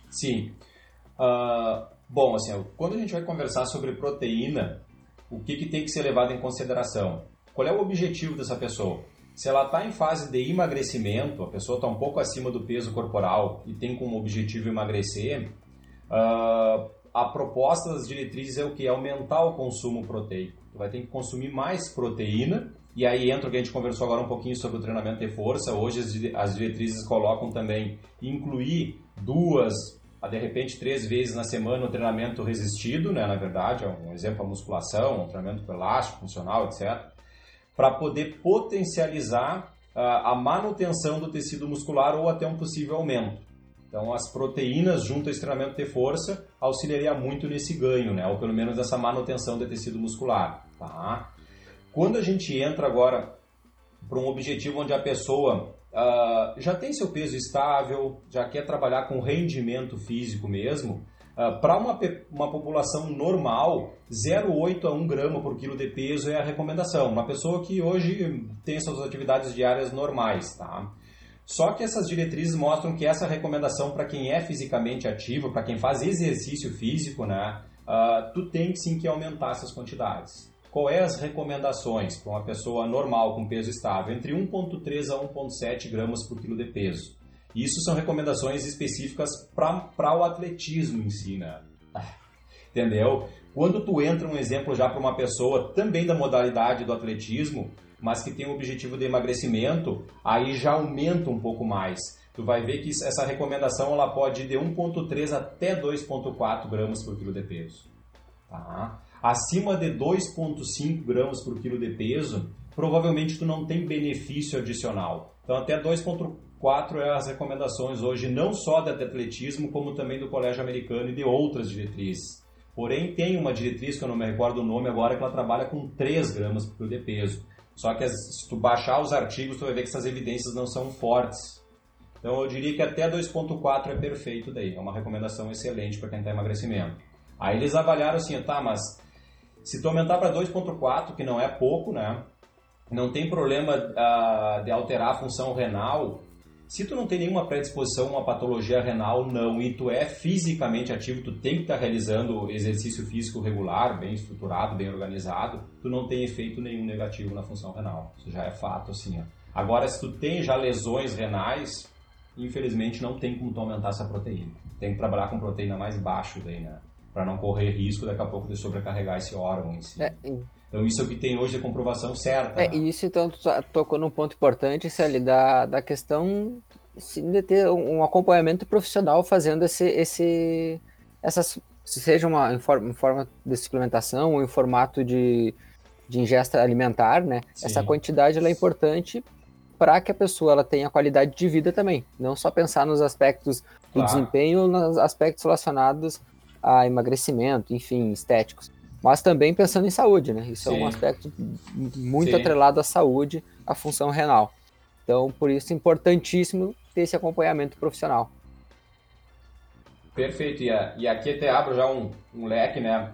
S5: Sim. Uh, Bom, assim, quando a gente vai conversar sobre proteína, o que, que tem que ser levado em consideração? Qual é o objetivo dessa pessoa? Se ela está em fase de emagrecimento, a pessoa está um pouco acima do peso corporal e tem como objetivo emagrecer, uh, a proposta das diretrizes é o que? Aumentar o consumo proteico. Tu vai ter que consumir mais proteína e aí entra o que a gente conversou agora um pouquinho sobre o treinamento de força. Hoje as diretrizes colocam também incluir duas a de repente três vezes na semana o treinamento resistido, né, na verdade, é um exemplo a musculação, um treinamento elástico, funcional, etc., para poder potencializar uh, a manutenção do tecido muscular ou até um possível aumento. Então, as proteínas junto ao treinamento de força auxiliaria muito nesse ganho, né, ou pelo menos nessa manutenção do tecido muscular. Tá? Quando a gente entra agora para um objetivo onde a pessoa uh, já tem seu peso estável, já quer trabalhar com rendimento físico mesmo, uh, para uma, uma população normal, 0,8 a 1 grama por quilo de peso é a recomendação. Uma pessoa que hoje tem suas atividades diárias normais, tá? Só que essas diretrizes mostram que essa recomendação para quem é fisicamente ativo, para quem faz exercício físico, né, uh, tu tem sim que aumentar essas quantidades. Qual é as recomendações para uma pessoa normal com peso estável? Entre 1,3 a 1,7 gramas por quilo de peso. Isso são recomendações específicas para o atletismo em si, né? Entendeu? Quando tu entra um exemplo já para uma pessoa também da modalidade do atletismo, mas que tem o objetivo de emagrecimento, aí já aumenta um pouco mais. Tu vai ver que essa recomendação ela pode ir de 1,3 até 2,4 gramas por quilo de peso. Tá? Acima de 2,5 gramas por quilo de peso, provavelmente tu não tem benefício adicional. Então até 2,4 é as recomendações hoje, não só da atletismo, como também do Colégio Americano e de outras diretrizes. Porém, tem uma diretriz, que eu não me recordo o nome agora, que ela trabalha com 3 gramas por quilo de peso. Só que se tu baixar os artigos, tu vai ver que essas evidências não são fortes. Então eu diria que até 2.4 é perfeito daí, é uma recomendação excelente para quem está em emagrecimento. Aí eles avaliaram assim, tá, mas se tu aumentar para 2.4, que não é pouco, né? Não tem problema uh, de alterar a função renal. Se tu não tem nenhuma predisposição a uma patologia renal, não, e tu é fisicamente ativo, tu tem que estar tá realizando exercício físico regular, bem estruturado, bem organizado, tu não tem efeito nenhum negativo na função renal. Isso já é fato, assim, ó. Agora, se tu tem já lesões renais, infelizmente não tem como tu aumentar essa proteína. Tem que trabalhar com proteína mais baixo daí, né? Para não correr risco daqui a pouco de sobrecarregar esse órgão em si. É, então isso é o que tem hoje a comprovação certa.
S2: É, isso então tu tocou num ponto importante, Celi, da, da questão de ter um acompanhamento profissional fazendo esse, esse essas, seja uma em, forma, em forma de suplementação ou em formato de, de ingesta alimentar, né? Sim. Essa quantidade ela é importante para que a pessoa ela tenha qualidade de vida também. Não só pensar nos aspectos do claro. desempenho, nos aspectos relacionados a emagrecimento, enfim, estéticos. Mas também pensando em saúde, né? Isso Sim. é um aspecto muito Sim. atrelado à saúde, à função renal. Então, por isso, é importantíssimo ter esse acompanhamento profissional.
S5: Perfeito. E, aqui até abro já um, um leque, né?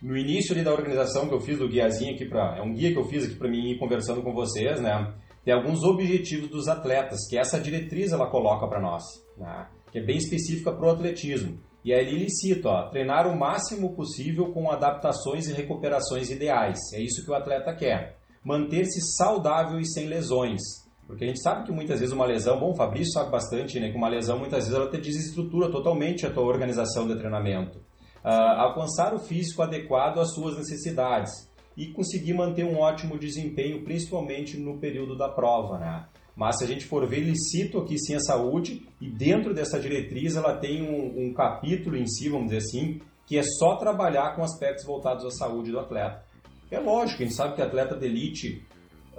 S5: No início ali da organização que eu fiz do guiazinho aqui para é um guia que eu fiz aqui para mim ir conversando com vocês, né? tem alguns objetivos dos atletas, que essa diretriz ela coloca para nós, né? que é bem específica para o atletismo. E aí ele cita, ó, treinar o máximo possível com adaptações e recuperações ideais. É isso que o atleta quer. Manter-se saudável e sem lesões. Porque a gente sabe que muitas vezes uma lesão, bom, o Fabrício sabe bastante, né, que uma lesão muitas vezes ela te desestrutura totalmente a tua organização de treinamento. Uh, alcançar o físico adequado às suas necessidades e conseguir manter um ótimo desempenho, principalmente no período da prova, né? Mas se a gente for ver, ele cita aqui sim a saúde e dentro dessa diretriz ela tem um, um capítulo em si, vamos dizer assim, que é só trabalhar com aspectos voltados à saúde do atleta. É lógico, a gente sabe que atleta de elite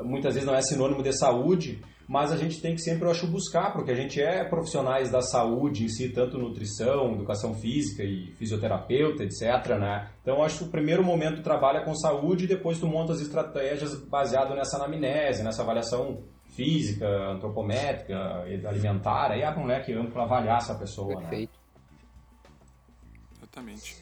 S5: muitas vezes não é sinônimo de saúde, mas a gente tem que sempre, eu acho, buscar, porque a gente é profissionais da saúde em si, tanto nutrição, educação física e fisioterapeuta, etc, né? Então, acho que o primeiro momento trabalha com saúde e depois tu monta as estratégias baseado nessa anamnese, nessa avaliação física, antropométrica, alimentar, aí abre um leque amplo para avaliar essa pessoa, né? Perfeito.
S1: né? Exatamente.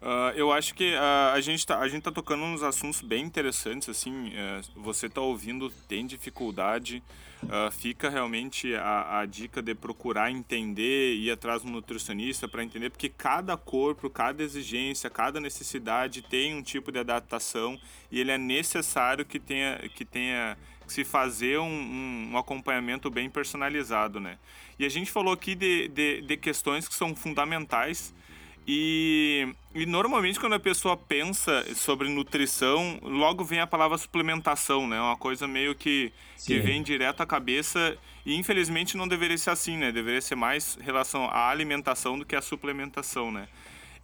S1: Uh, eu acho que uh, a gente tá, gente tá tocando uns assuntos bem interessantes, assim, uh, você tá ouvindo, tem dificuldade, ah, fica realmente a, a, dica de procurar entender, ir atrás do nutricionista para entender, porque cada corpo, cada exigência, cada necessidade tem um tipo de adaptação e ele é necessário que tenha, que tenha se fazer um, um, um acompanhamento bem personalizado, né? E a gente falou aqui de, de, de questões que são fundamentais e, e, normalmente quando a pessoa pensa sobre nutrição, logo vem a palavra suplementação, né? Uma coisa meio que, que vem direto à cabeça e infelizmente não deveria ser assim, né? Deveria ser mais relação à alimentação do que à suplementação, né?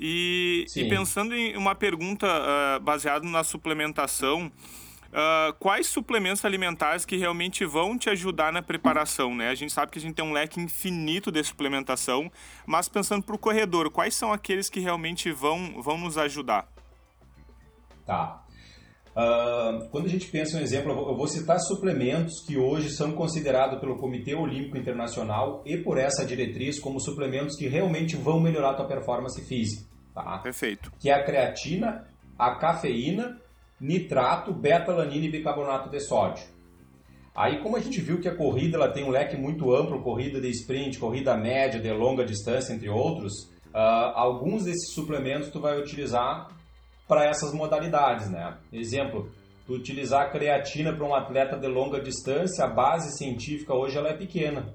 S1: E, e pensando em uma pergunta uh, baseada na suplementação, Uh, quais suplementos alimentares que realmente vão te ajudar na preparação, né? A gente sabe que a gente tem um leque infinito de suplementação, mas pensando para o corredor, quais são aqueles que realmente vão, vão nos ajudar?
S5: Tá. Uh, quando a gente pensa um exemplo, eu vou citar suplementos que hoje são considerados pelo Comitê Olímpico Internacional e por essa diretriz como suplementos que realmente vão melhorar a tua performance física. Tá?
S1: Perfeito.
S5: Que é a creatina, a cafeína nitrato, beta-alanina e bicarbonato de sódio. Aí, como a gente viu que a corrida ela tem um leque muito amplo, corrida de sprint, corrida média, de longa distância, entre outros, uh, alguns desses suplementos tu vai utilizar para essas modalidades, né? Exemplo, tu utilizar creatina para um atleta de longa distância, a base científica hoje ela é pequena.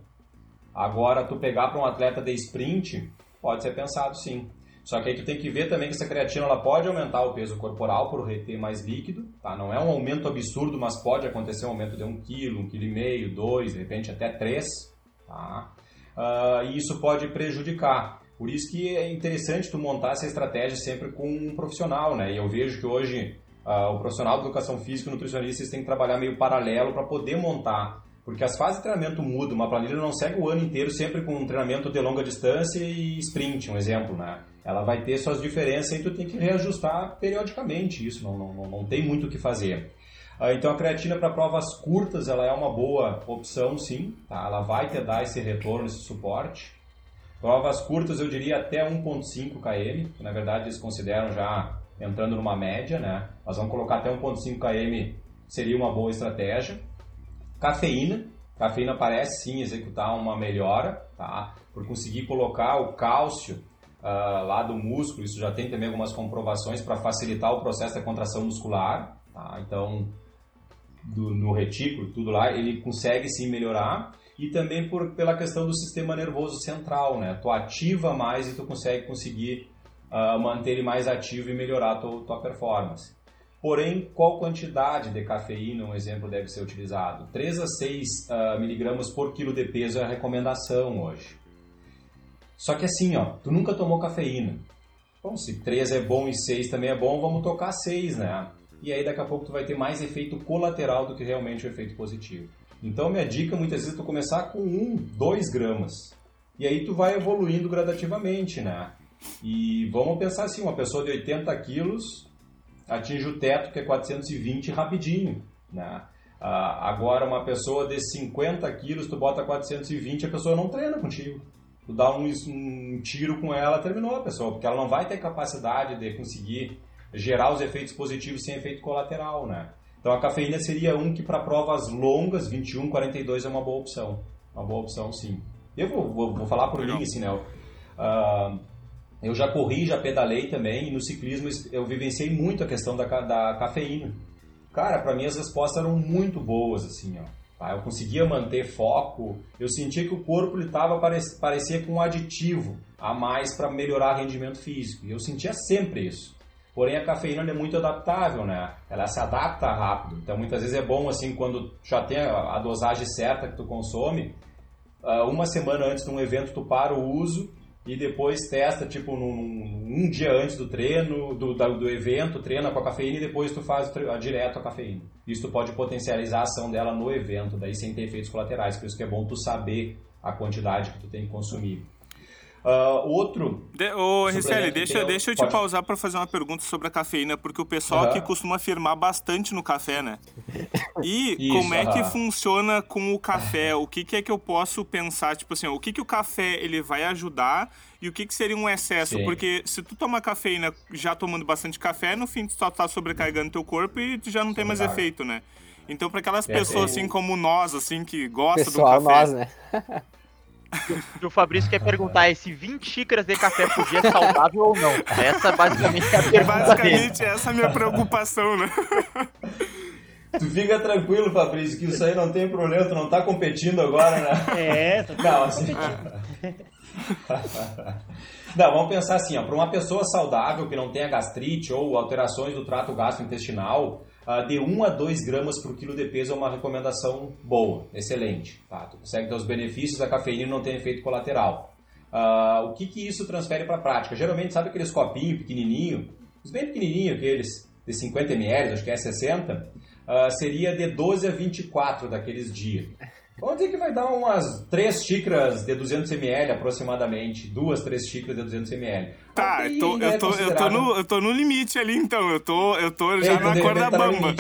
S5: Agora, tu pegar para um atleta de sprint, pode ser pensado sim. Só que aí tu tem que ver também que essa creatina ela pode aumentar o peso corporal por reter mais líquido, tá? Não é um aumento absurdo, mas pode acontecer um aumento de 1 kg, 1,5 kg, 2, de repente até 3, tá? Uh, e isso pode prejudicar. Por isso que é interessante tu montar essa estratégia sempre com um profissional, né? E eu vejo que hoje uh, o profissional de educação física e nutricionista tem que trabalhar meio paralelo para poder montar porque as fases de treinamento mudam, uma planilha não segue o ano inteiro sempre com um treinamento de longa distância e sprint, um exemplo, né? Ela vai ter suas diferenças e tu tem que reajustar periodicamente isso, não, não, não tem muito o que fazer. Ah, então a creatina para provas curtas ela é uma boa opção, sim, tá? ela vai te dar esse retorno, esse suporte. Provas curtas eu diria até 1.5 km, que na verdade eles consideram já entrando numa média, né? Mas vamos colocar até 1.5 km seria uma boa estratégia. Cafeína. Cafeína parece sim executar uma melhora, tá? Por conseguir colocar o cálcio uh, lá do músculo, isso já tem também algumas comprovações para facilitar o processo da contração muscular, tá? Então, do, no retículo, tudo lá, ele consegue sim melhorar e também por, pela questão do sistema nervoso central, né? Tu ativa mais e tu consegue conseguir uh, manter ele mais ativo e melhorar a tua, tua performance. Porém, qual quantidade de cafeína, um exemplo, deve ser utilizado? 3 a 6 uh, miligramas por quilo de peso é a recomendação hoje. Só que assim, ó, tu nunca tomou cafeína. Bom, se 3 é bom e 6 também é bom, vamos tocar 6, né? E aí daqui a pouco tu vai ter mais efeito colateral do que realmente o efeito positivo. Então minha dica muitas vezes é tu começar com 1, 2 gramas. E aí tu vai evoluindo gradativamente, né? E vamos pensar assim, uma pessoa de 80 quilos atinge o teto, que é 420 rapidinho, né? Ah, agora, uma pessoa de 50 quilos, tu bota 420, a pessoa não treina contigo. Tu dá um, um tiro com ela, terminou a pessoa, porque ela não vai ter capacidade de conseguir gerar os efeitos positivos sem efeito colateral, né? Então a cafeína seria um que para provas longas, 21, 42 é uma boa opção. Uma boa opção, sim. Eu vou, vou, vou falar por mim, assim, né? Uh, eu já corri, já pedalei também, e no ciclismo eu vivenciei muito a questão da, da cafeína. Cara, para mim as respostas eram muito boas, assim, ó. Tá? Eu conseguia manter foco, eu sentia que o corpo ele tava, parecia com um aditivo a mais para melhorar rendimento físico. E eu sentia sempre isso. Porém, a cafeína é muito adaptável, né? Ela se adapta rápido. Então, muitas vezes é bom, assim, quando já tem a dosagem certa que tu consome, ah, uma semana antes de um evento tu para o uso e depois testa, tipo, num, um dia antes do treino, do, do evento, treina com a cafeína e depois tu faz direto a cafeína. Isso pode potencializar a ação dela no evento, daí sem ter efeitos colaterais, por isso que é bom tu saber a quantidade que tu tem que consumir. Uh, outro.
S1: De, ô, Ricelli, deixa, deixa eu te Pode. pausar para fazer uma pergunta sobre a cafeína, porque o pessoal aqui costuma afirmar bastante no café, né? E Isso, como é que funciona com o café? O que, que, é que eu posso pensar? Tipo assim, o que, que o café ele vai ajudar e o que, que seria um excesso? Sim. Porque se tu toma cafeína já tomando bastante café, no fim tu só tá sobrecarregando teu corpo e tu já não tem mais efeito, né? Então, para aquelas pessoas assim como nós, assim, que gostam Pessoal, do café. Nós, né?
S4: E o Fabrício quer perguntar é se 20 xícaras de café por dia é saudável ou não. Essa basicamente é a pergunta
S1: Basicamente,
S4: dele.
S1: essa é a minha preocupação, né?
S5: Tu fica tranquilo, Fabrício, que isso aí não tem problema, tu não tá competindo agora, né?
S3: É,
S5: tô não, assim... Não, vamos pensar assim, ó, para uma pessoa saudável que não tenha gastrite ou alterações do trato gastrointestinal, uh, de 1 a 2 gramas por quilo de peso é uma recomendação boa, excelente. Tá? Tu consegue ter os benefícios da cafeína não tem efeito colateral. Uh, o que, que isso transfere para a prática? Geralmente, sabe aqueles copinhos pequenininhos, os bem pequenininhos, aqueles de 50 ml, acho que é 60, uh, ah, seria de 12 a 24 daqueles dias. Vamos dizer que vai dar umas 3 xícaras de 200 ml aproximadamente. Duas, três xícaras de 200 ml.
S1: Tá, eu tô, eu, tô, eu, tô no, eu tô no limite ali então. Eu tô, eu tô já na corda bamba.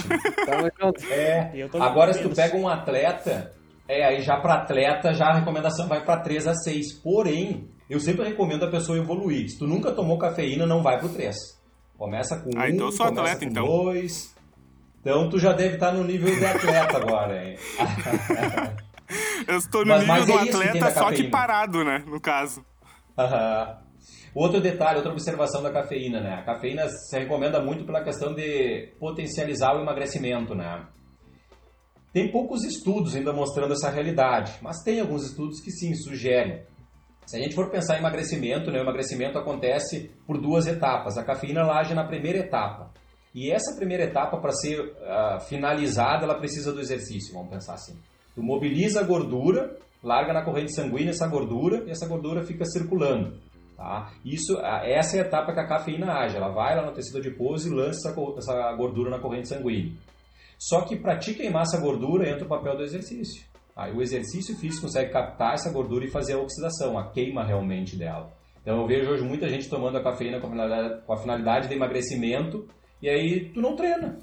S5: é, agora, se tu pega um atleta, é, aí já para atleta, já a recomendação vai para 3 a 6. Porém, eu sempre recomendo a pessoa evoluir. Se tu nunca tomou cafeína, não vai pro 3. Começa com 1, ah, então um, sou começa atleta, com então. 2. Então tu já deve estar no nível de atleta agora, hein?
S1: Eu estou no mas, nível mas do é atleta, só que parado, né? No caso.
S5: Uhum. Outro detalhe, outra observação da cafeína, né? A cafeína se recomenda muito pela questão de potencializar o emagrecimento, né? Tem poucos estudos ainda mostrando essa realidade, mas tem alguns estudos que sim sugerem. Se a gente for pensar em emagrecimento, né, o emagrecimento acontece por duas etapas. A cafeína ela age na primeira etapa. E essa primeira etapa, para ser uh, finalizada, ela precisa do exercício, vamos pensar assim. Tu mobiliza a gordura, larga na corrente sanguínea essa gordura e essa gordura fica circulando. Tá? Isso, essa é a etapa que a cafeína age. Ela vai lá no tecido adiposo e lança essa gordura na corrente sanguínea. Só que para te queimar essa gordura entra o papel do exercício. Aí o exercício físico consegue captar essa gordura e fazer a oxidação, a queima realmente dela. Então eu vejo hoje muita gente tomando a cafeína com a finalidade, com a finalidade de emagrecimento e aí tu não treina.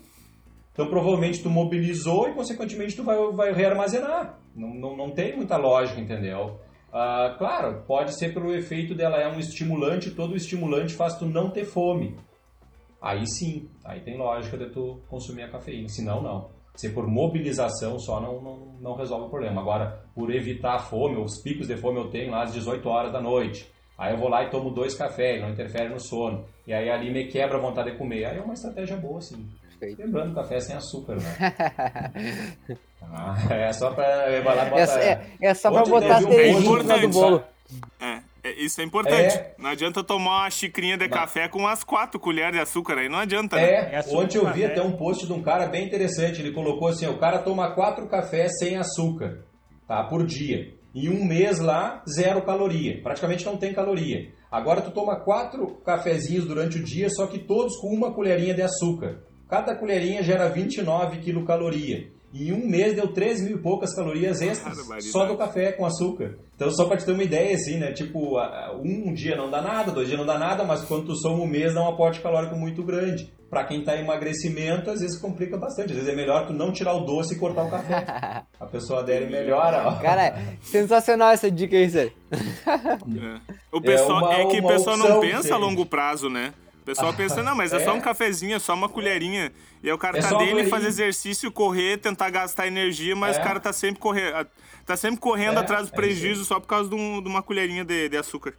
S5: Então provavelmente tu mobilizou e consequentemente tu vai, vai rearmazenar. Não, não, não tem muita lógica, entendeu? Ah, claro, pode ser pelo efeito dela é um estimulante, todo estimulante faz tu não ter fome. Aí sim, aí tem lógica de tu consumir a cafeína, senão não. Se por mobilização só não, não, não resolve o problema. Agora, por evitar a fome, os picos de fome eu tenho lá às 18 horas da noite. Aí eu vou lá e tomo dois cafés, não interfere no sono. E aí ali me quebra a vontade de comer. Aí é uma estratégia boa, sim. Perfeito. Lembrando, café sem açúcar, né? ah, é só pra embalar
S2: bota... é, é só pra botar beijinho um do bolo.
S1: É, é, isso é importante. É. Não adianta tomar uma xicrinha de café com as quatro colheres de açúcar aí, não adianta,
S5: né? É, ontem eu vi até um post de um cara bem interessante, ele colocou assim, o cara toma quatro cafés sem açúcar, tá, por dia. Em um mês lá, zero caloria, praticamente não tem caloria. Agora tu toma quatro cafezinhos durante o dia, só que todos com uma colherinha de açúcar. Cada colherinha gera 29 quilocaloria. E em um mês deu 3 mil e poucas calorias extras só do café com açúcar. Então, só para te ter uma ideia, assim, né? Tipo, um dia não dá nada, dois dias não dá nada, mas quando tu soma um mês dá um aporte calórico muito grande. Para quem tá em emagrecimento, às vezes complica bastante. Às vezes é melhor tu não tirar o doce e cortar o café. A pessoa adere melhora. Ó.
S2: Cara, sensacional essa dica aí, Zé.
S1: É. O pessoal, é, uma, é que o pessoal não pensa a longo prazo, né? O pessoal pensa, não, mas é, é, só um cafezinho, é só uma colherinha. E aí o cara é tá dele, fazer exercício, correr, tentar gastar energia, mas é. o cara tá sempre, correr, tá sempre correndo é, atrás do é prejuízo só por causa de, um, de uma colherinha de, de, açúcar.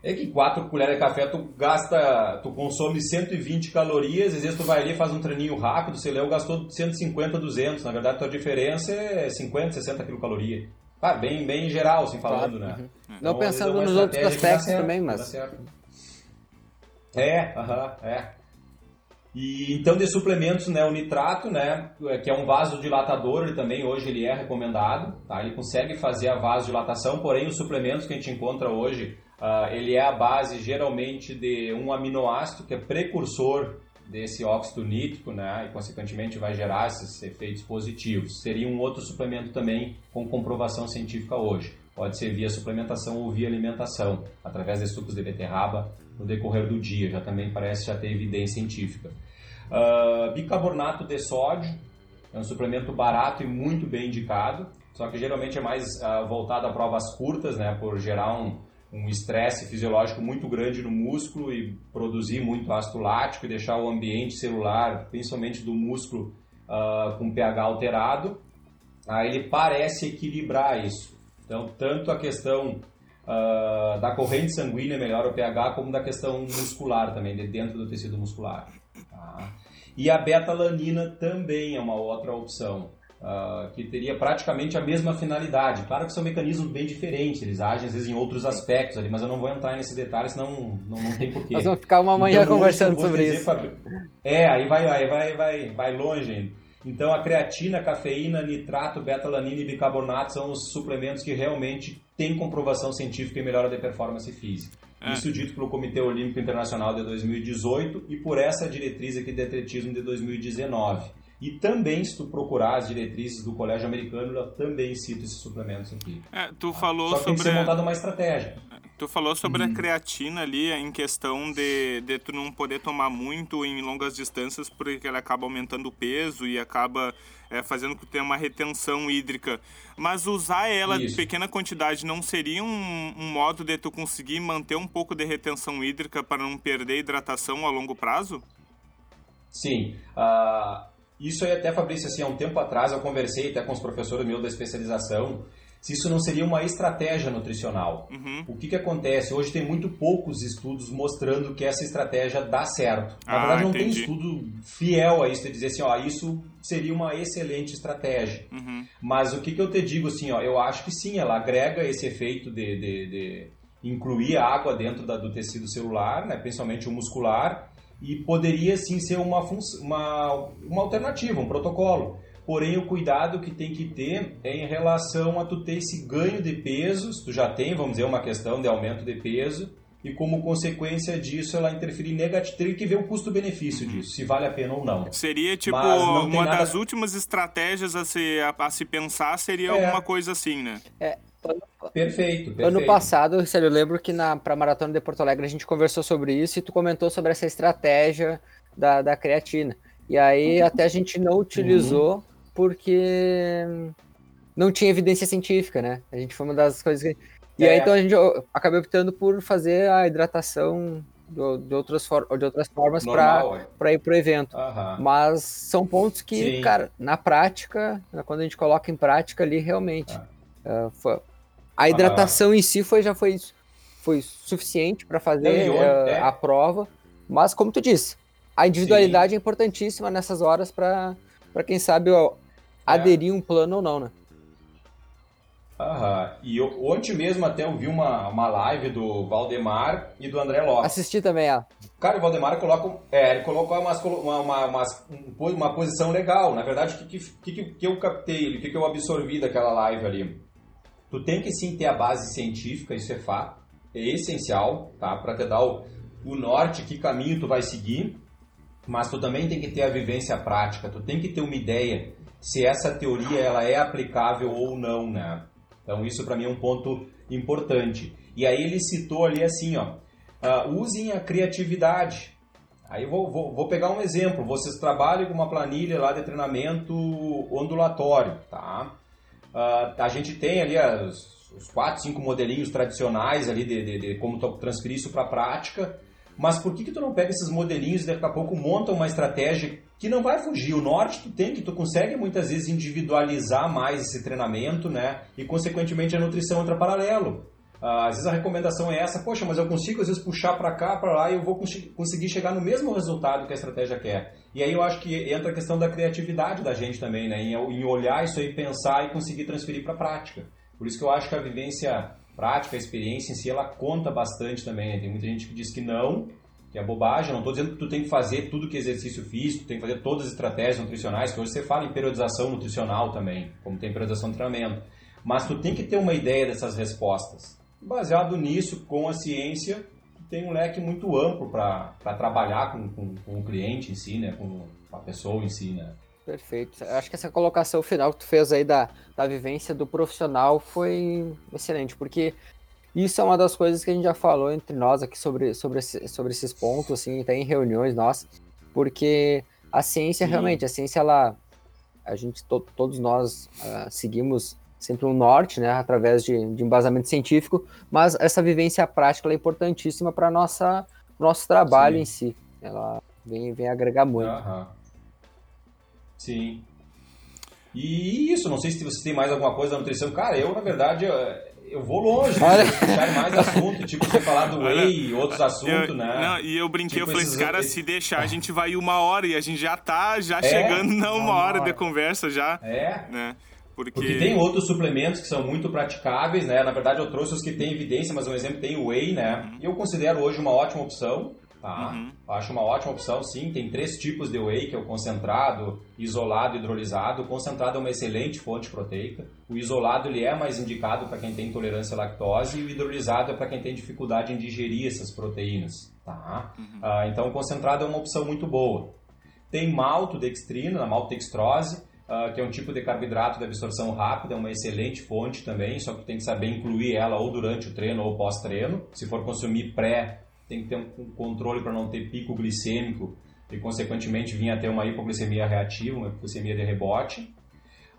S5: É que quatro colheres de café tu gasta, tu consome 120 calorias, às vezes tu vai ali faz um treininho rápido, você leu, gastou 150, 200. Na verdade, tua diferença é 50, 60 quilocalorias. Ah, bem, bem geral, assim, falando,
S2: claro. né? Uhum. Então, Não pensando nos outros aspectos certo, também, mas...
S5: É, aham, é. E então de suplementos, né, o nitrato, né, que é um vasodilatador, ele também hoje ele é recomendado, tá? Ele consegue fazer a vasodilatação, porém os suplementos que a gente encontra hoje, uh, ele é a base geralmente de um aminoácido que é precursor desse óxido nítrico, né, e consequentemente vai gerar esses efeitos positivos. Seria um outro suplemento também com comprovação científica hoje. Pode ser via suplementação ou via alimentação, através de sucos de beterraba, no decorrer do dia, já também parece já ter evidência científica. Uh, bicarbonato de sódio é um suplemento barato e muito bem indicado, só que geralmente é mais uh, voltado a provas curtas, né, por gerar um um estresse fisiológico muito grande no músculo e produzir muito ácido lático e deixar o ambiente celular, principalmente do músculo, uh, com pH alterado. Aí ele parece equilibrar isso. Então, tanto a questão uh, da corrente sanguínea melhora o pH, como da questão muscular também, de dentro do tecido muscular. Tá? E a beta-alanina também é uma outra opção. Uh, que teria praticamente a mesma finalidade. Claro que são mecanismos bem diferentes, eles agem às vezes em outros aspectos ali, mas eu não vou entrar nesses detalhes, senão não, não tem porquê.
S2: Nós vamos ficar uma manhã então, conversando sobre isso. Pra...
S5: É, aí vai, vai, vai, vai, vai longe ainda. Então a creatina, cafeína, nitrato, beta-alanina e bicarbonato são os suplementos que realmente têm comprovação científica e melhora da performance física. É. Isso dito pelo Comitê Olímpico Internacional de 2018 e por essa diretriz aqui de atletismo de 2019. E também, se tu procurar as diretrizes do Colégio Americano, ela também cita esses suplementos aqui.
S1: É, tu falou
S5: Só
S1: que sobre...
S5: tem que ser montada uma estratégia.
S1: Tu falou sobre uhum. a creatina ali, em questão de, de tu não poder tomar muito em longas distâncias, porque ela acaba aumentando o peso e acaba é, fazendo com que tenha uma retenção hídrica. Mas usar ela em pequena quantidade não seria um, um, modo de tu conseguir manter um pouco de retenção hídrica para não perder hidratação a longo prazo?
S5: Sim. Uh, isso aí até, Fabrício, assim, há um tempo atrás eu conversei até com os professores meus da especialização se isso não seria uma estratégia nutricional.
S1: Uhum.
S5: O que, que acontece? Hoje tem muito poucos estudos mostrando que essa estratégia dá certo. Na
S1: Ah,
S5: verdade, não
S1: entendi.
S5: tem estudo fiel a isso, de dizer assim, ó, isso seria uma excelente estratégia.
S1: Uhum.
S5: Mas o que, que eu te digo assim, ó, eu acho que sim, ela agrega esse efeito de, de, de incluir a água dentro da- do tecido celular, né, principalmente o muscular, e poderia sim ser uma, uma, uma alternativa, um protocolo. Porém, o cuidado que tem que ter é em relação a tu ter esse ganho de peso, se tu já tem, vamos dizer, uma questão de aumento de peso, e como consequência disso ela interferir negativo, teria que ver o custo-benefício disso, se vale a pena ou não.
S1: Seria tipo
S5: não
S1: uma
S5: nada-
S1: das últimas estratégias a se, a, a se pensar seria
S5: É.
S1: alguma coisa assim, né?
S5: Perfeito, perfeito.
S2: Ano passado, sério, eu lembro que na pra Maratona de Porto Alegre a gente conversou sobre isso e tu comentou sobre essa estratégia da, da creatina. E
S5: Uhum.
S2: aí até a gente não utilizou porque não tinha evidência científica, né? A gente foi uma das coisas que... E
S5: É.
S2: aí então a gente eu acabei optando por fazer a hidratação do- de, outras, for, de outras formas para
S5: é.
S2: para ir pro evento.
S5: Aham.
S2: Mas são pontos que,
S5: Sim.
S2: cara, na prática, né, quando a gente coloca em prática ali, realmente.
S5: Ah,
S2: foi- a hidratação em si foi, já foi, foi suficiente para fazer
S5: onde-
S2: ah,
S5: é.
S2: a prova. Mas, como tu disse, a individualidade é importantíssima nessas horas para quem sabe ó. Aderir um plano ou não, né?
S5: Aham. E eu, ontem mesmo até eu vi uma, uma live do Valdemar e do André Lopes.
S2: Assisti também ela.
S5: Cara, o Valdemar coloca, é, ele colocou umas, uma, uma, umas- um- uma posição legal. Na verdade, o que, que, que, que eu captei, o que, que eu absorvi daquela live ali? Tu tem que sim ter a base científica, isso é fato. É essencial, tá? Para te dar o, o norte, que caminho tu vai seguir. Mas tu também tem que ter a vivência prática. Tu tem que ter uma ideia se essa teoria ela é aplicável ou não, né? Então isso para mim é um ponto importante. E aí ele citou ali assim, ó, ah, usem a criatividade. Aí vou, vou, vou pegar um exemplo. Vocês trabalham com uma planilha lá de treinamento ondulatório, tá? Ah, a gente tem ali as- os quatro, cinco modelinhos tradicionais ali de, de, de como transferir isso para a prática. Mas por que, que tu não pega esses modelinhos e daqui a pouco monta uma estratégia que não vai fugir? O norte tu tem, que tu consegue muitas vezes individualizar mais esse treinamento, né? E consequentemente a nutrição entra paralelo. Ah, às vezes a recomendação é essa, poxa, mas eu consigo às vezes puxar para cá, para lá e eu vou conseguir chegar no mesmo resultado que a estratégia quer. E aí eu acho que entra a questão da criatividade da gente também, né? Em, em olhar isso aí, pensar e conseguir transferir para a prática. Por isso que eu acho que a vivência prática, a experiência em si, ela conta bastante também. Né? Tem muita gente que diz que não, que é bobagem. Não estou dizendo que tu tem que fazer tudo que é exercício físico, tem que fazer todas as estratégias nutricionais, que hoje você fala em periodização nutricional também, como tem periodização de treinamento. Mas tu tem que ter uma ideia dessas respostas. Baseado nisso, com a ciência, tu tem um leque muito amplo para trabalhar com, com, com o cliente em si, né? com a pessoa em si. Né?
S2: Perfeito. Acho que essa colocação final que tu fez aí da, da vivência do profissional foi excelente, porque isso é uma das coisas que a gente já falou entre nós aqui sobre, sobre, sobre esses pontos, assim, até em reuniões nossas, porque a ciência,
S5: Sim.
S2: realmente, a ciência, ela, a gente, to- todos nós ah, seguimos sempre um norte, né, através de, de embasamento científico, mas essa vivência prática é importantíssima para nossa nosso trabalho
S5: Sim.
S2: em si. Ela vem, vem agregar muito.
S5: Sim. E isso, não sei se você tem mais alguma coisa da nutrição. Cara, eu, na verdade, eu, vou longe.
S2: Olha.
S5: Se puxar mais assunto, tipo, você falar do
S1: Olha,
S5: whey e outros assuntos,
S1: Eu-
S5: né?
S1: não, e eu brinquei,
S5: Tipo
S1: eu falei,
S5: esses-
S1: cara, se deixar, a gente vai uma hora e a gente já tá já
S5: É?
S1: chegando na uma
S3: Uma
S1: hora de
S3: hora.
S1: conversa já,
S5: É.
S1: né? Porque,
S5: Porque tem outros suplementos que são muito praticáveis, né? Na verdade, eu trouxe os que têm evidência, mas um exemplo tem o whey, né? E eu considero hoje uma ótima opção, tá?
S1: Uhum.
S5: Acho uma ótima opção, sim. Tem três tipos de whey, que é o concentrado, isolado e hidrolisado. O concentrado é uma excelente fonte proteica. O isolado ele é mais indicado para quem tem intolerância à lactose e o hidrolisado é para quem tem dificuldade em digerir essas proteínas, tá? Ah, então, o concentrado é uma opção muito boa. Tem maltodextrina, maltodextrose, ah, que é um tipo de carboidrato de absorção rápida, é uma excelente fonte também, só que tem que saber incluir ela ou durante o treino ou pós-treino. Se for consumir pré, tem que ter um controle para não ter pico glicêmico e, consequentemente, vir a ter uma hipoglicemia reativa, uma hipoglicemia de rebote.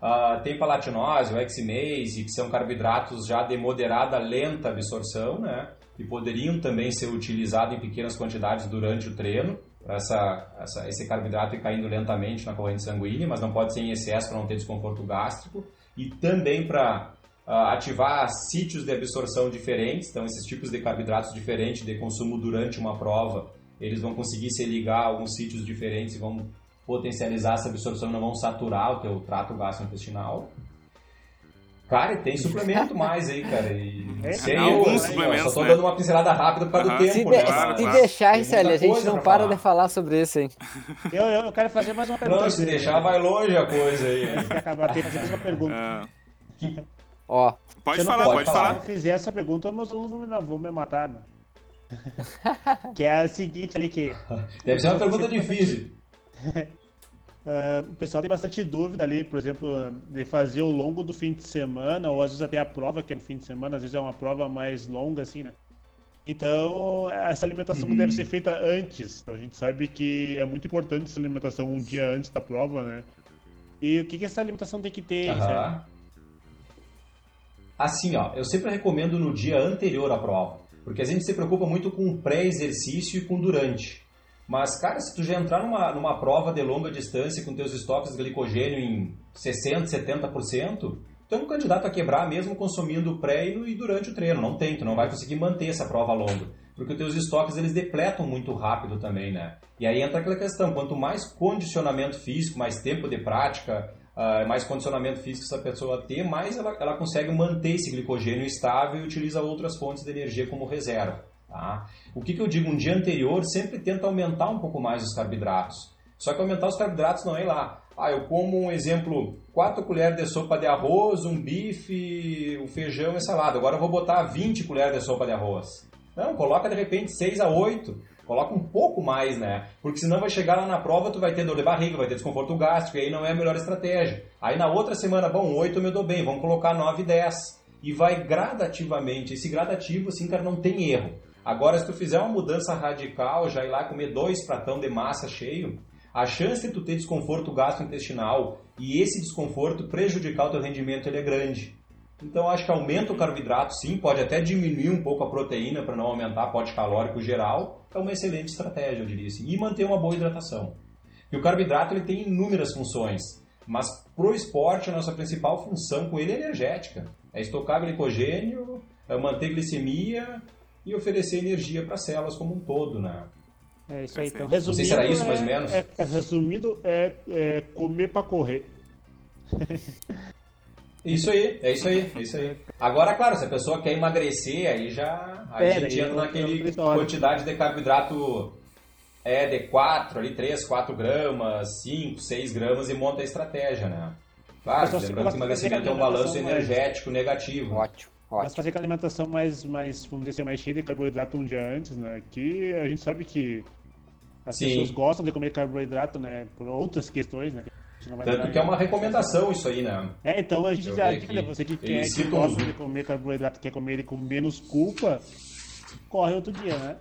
S5: Ah, tem palatinose, o heximase, que são carboidratos já de moderada lenta absorção, né? E poderiam também ser utilizados em pequenas quantidades durante o treino, essa, essa, esse carboidrato ir caindo lentamente na corrente sanguínea, mas não pode ser em excesso para não ter desconforto gástrico. E também para ativar sítios de absorção diferentes, então esses tipos de carboidratos diferentes de consumo durante uma prova, eles vão conseguir se ligar a alguns sítios diferentes e vão potencializar essa absorção, não vão saturar o teu trato gastrointestinal. Cara, tem suplemento mais aí, cara. E
S1: É,
S5: sem
S1: alguns
S5: eu, ó,
S1: suplementos,
S5: Só tô
S1: né?
S5: dando uma pincelada rápida por causa
S1: Aham.
S5: do
S2: Se,
S5: tempo,
S2: de-
S5: né?
S1: claro,
S2: se
S1: claro.
S2: deixar,
S5: Tem
S2: Risselli, a gente não para
S5: falar.
S2: de falar sobre isso, hein?
S3: Eu, eu, eu quero fazer mais uma pergunta.
S5: Não, se deixar vai longe a coisa aí.
S3: Acabar, tem que fazer mais uma pergunta.
S1: Ah,
S2: Ó,
S1: pode
S3: não
S1: falar,
S3: falar-
S1: pode
S5: falar.
S3: Se eu fizer essa pergunta, meus alunos me, vão me matar, né? que é a seguinte ali que
S5: Deve ser uma pergunta difícil.
S3: ah, o pessoal tem bastante dúvida ali, por exemplo, de fazer ao longo do fim de semana, ou às vezes até a prova, que é no fim de semana, às vezes é uma prova mais longa, assim, né? Então, essa alimentação
S5: Uhum.
S3: deve ser feita antes. Então, a gente sabe que é muito importante essa alimentação um dia antes da prova, né? E o que, que essa alimentação tem que ter?
S5: Aham. Assim, ó, eu sempre recomendo no dia anterior à prova, porque a gente se preocupa muito com o pré-exercício e com durante. Mas, cara, se tu já entrar numa, numa prova de longa distância com teus estoques de glicogênio em 60%, 70%, tu é um candidato a quebrar mesmo consumindo pré e durante o treino. Não tem, tu não vai conseguir manter essa prova longa. Porque os teus estoques, eles depletam muito rápido também, né? E aí entra aquela questão, quanto mais condicionamento físico, mais tempo de prática, ah, mais condicionamento físico essa pessoa ter, mais ela, ela consegue manter esse glicogênio estável e utiliza outras fontes de energia como reserva. Tá? O que, que eu digo? Um dia anterior sempre tenta aumentar um pouco mais os carboidratos. Só que aumentar os carboidratos não é lá. Ah, eu como um exemplo, 4 colheres de sopa de arroz, um bife, o feijão e salada. Agora eu vou botar 20 colheres de sopa de arroz. Não, coloca de repente 6 a 8. Coloca um pouco mais, né? Porque senão vai chegar lá na prova, tu vai ter dor de barriga, vai ter desconforto gástrico, e aí não é a melhor estratégia. Aí na outra semana, bom, 8 eu me dou bem, vamos colocar 9 e 10. E vai gradativamente. Esse gradativo, assim, cara, não tem erro. Agora, se tu fizer uma mudança radical, já ir lá comer dois pratão de massa cheio, a chance de tu ter desconforto gastrointestinal e esse desconforto prejudicar o teu rendimento ele é grande. Então, acho que aumenta o carboidrato, sim, pode até diminuir um pouco a proteína para não aumentar aporte calórico geral, é uma excelente estratégia, eu diria assim, e manter uma boa hidratação. E o carboidrato ele tem inúmeras funções, mas pro esporte a nossa principal função com ele é energética, é estocar glicogênio, é manter glicemia e oferecer energia para as células como um todo, né?
S3: É isso aí, então.
S1: Perfeito.
S5: Não sei
S3: Resumindo,
S5: se era isso,
S3: é-
S5: mais ou menos.
S3: é- é- resumindo, é, é comer pra correr.
S5: Isso aí, é isso aí, é isso aí. Agora, claro, se a pessoa quer emagrecer, aí já aí a gente
S3: daí
S5: entra naquele quantidade de carboidrato é de 4, ali 3, 4 gramas, 5, 6 gramas e monta a estratégia, né? Claro,
S3: Mas
S5: lembrando que emagrecimento é um balanço
S3: alimentação mais-
S5: energético negativo.
S2: ótimo,
S3: Mas
S2: ótimo.
S3: fazer com a alimentação mais, mais, vamos dizer assim, mais cheia de carboidrato um dia antes, né? Que a gente sabe que as
S5: Sim.
S3: pessoas gostam de comer carboidrato, né? Por outras questões, né?
S5: Tanto que é uma recomendação isso aí, né?
S3: É, então a gente já dica, né? Você que, quer, que gosta
S5: os-
S3: de comer carboidrato, quer comer ele com menos culpa, corre outro dia, né?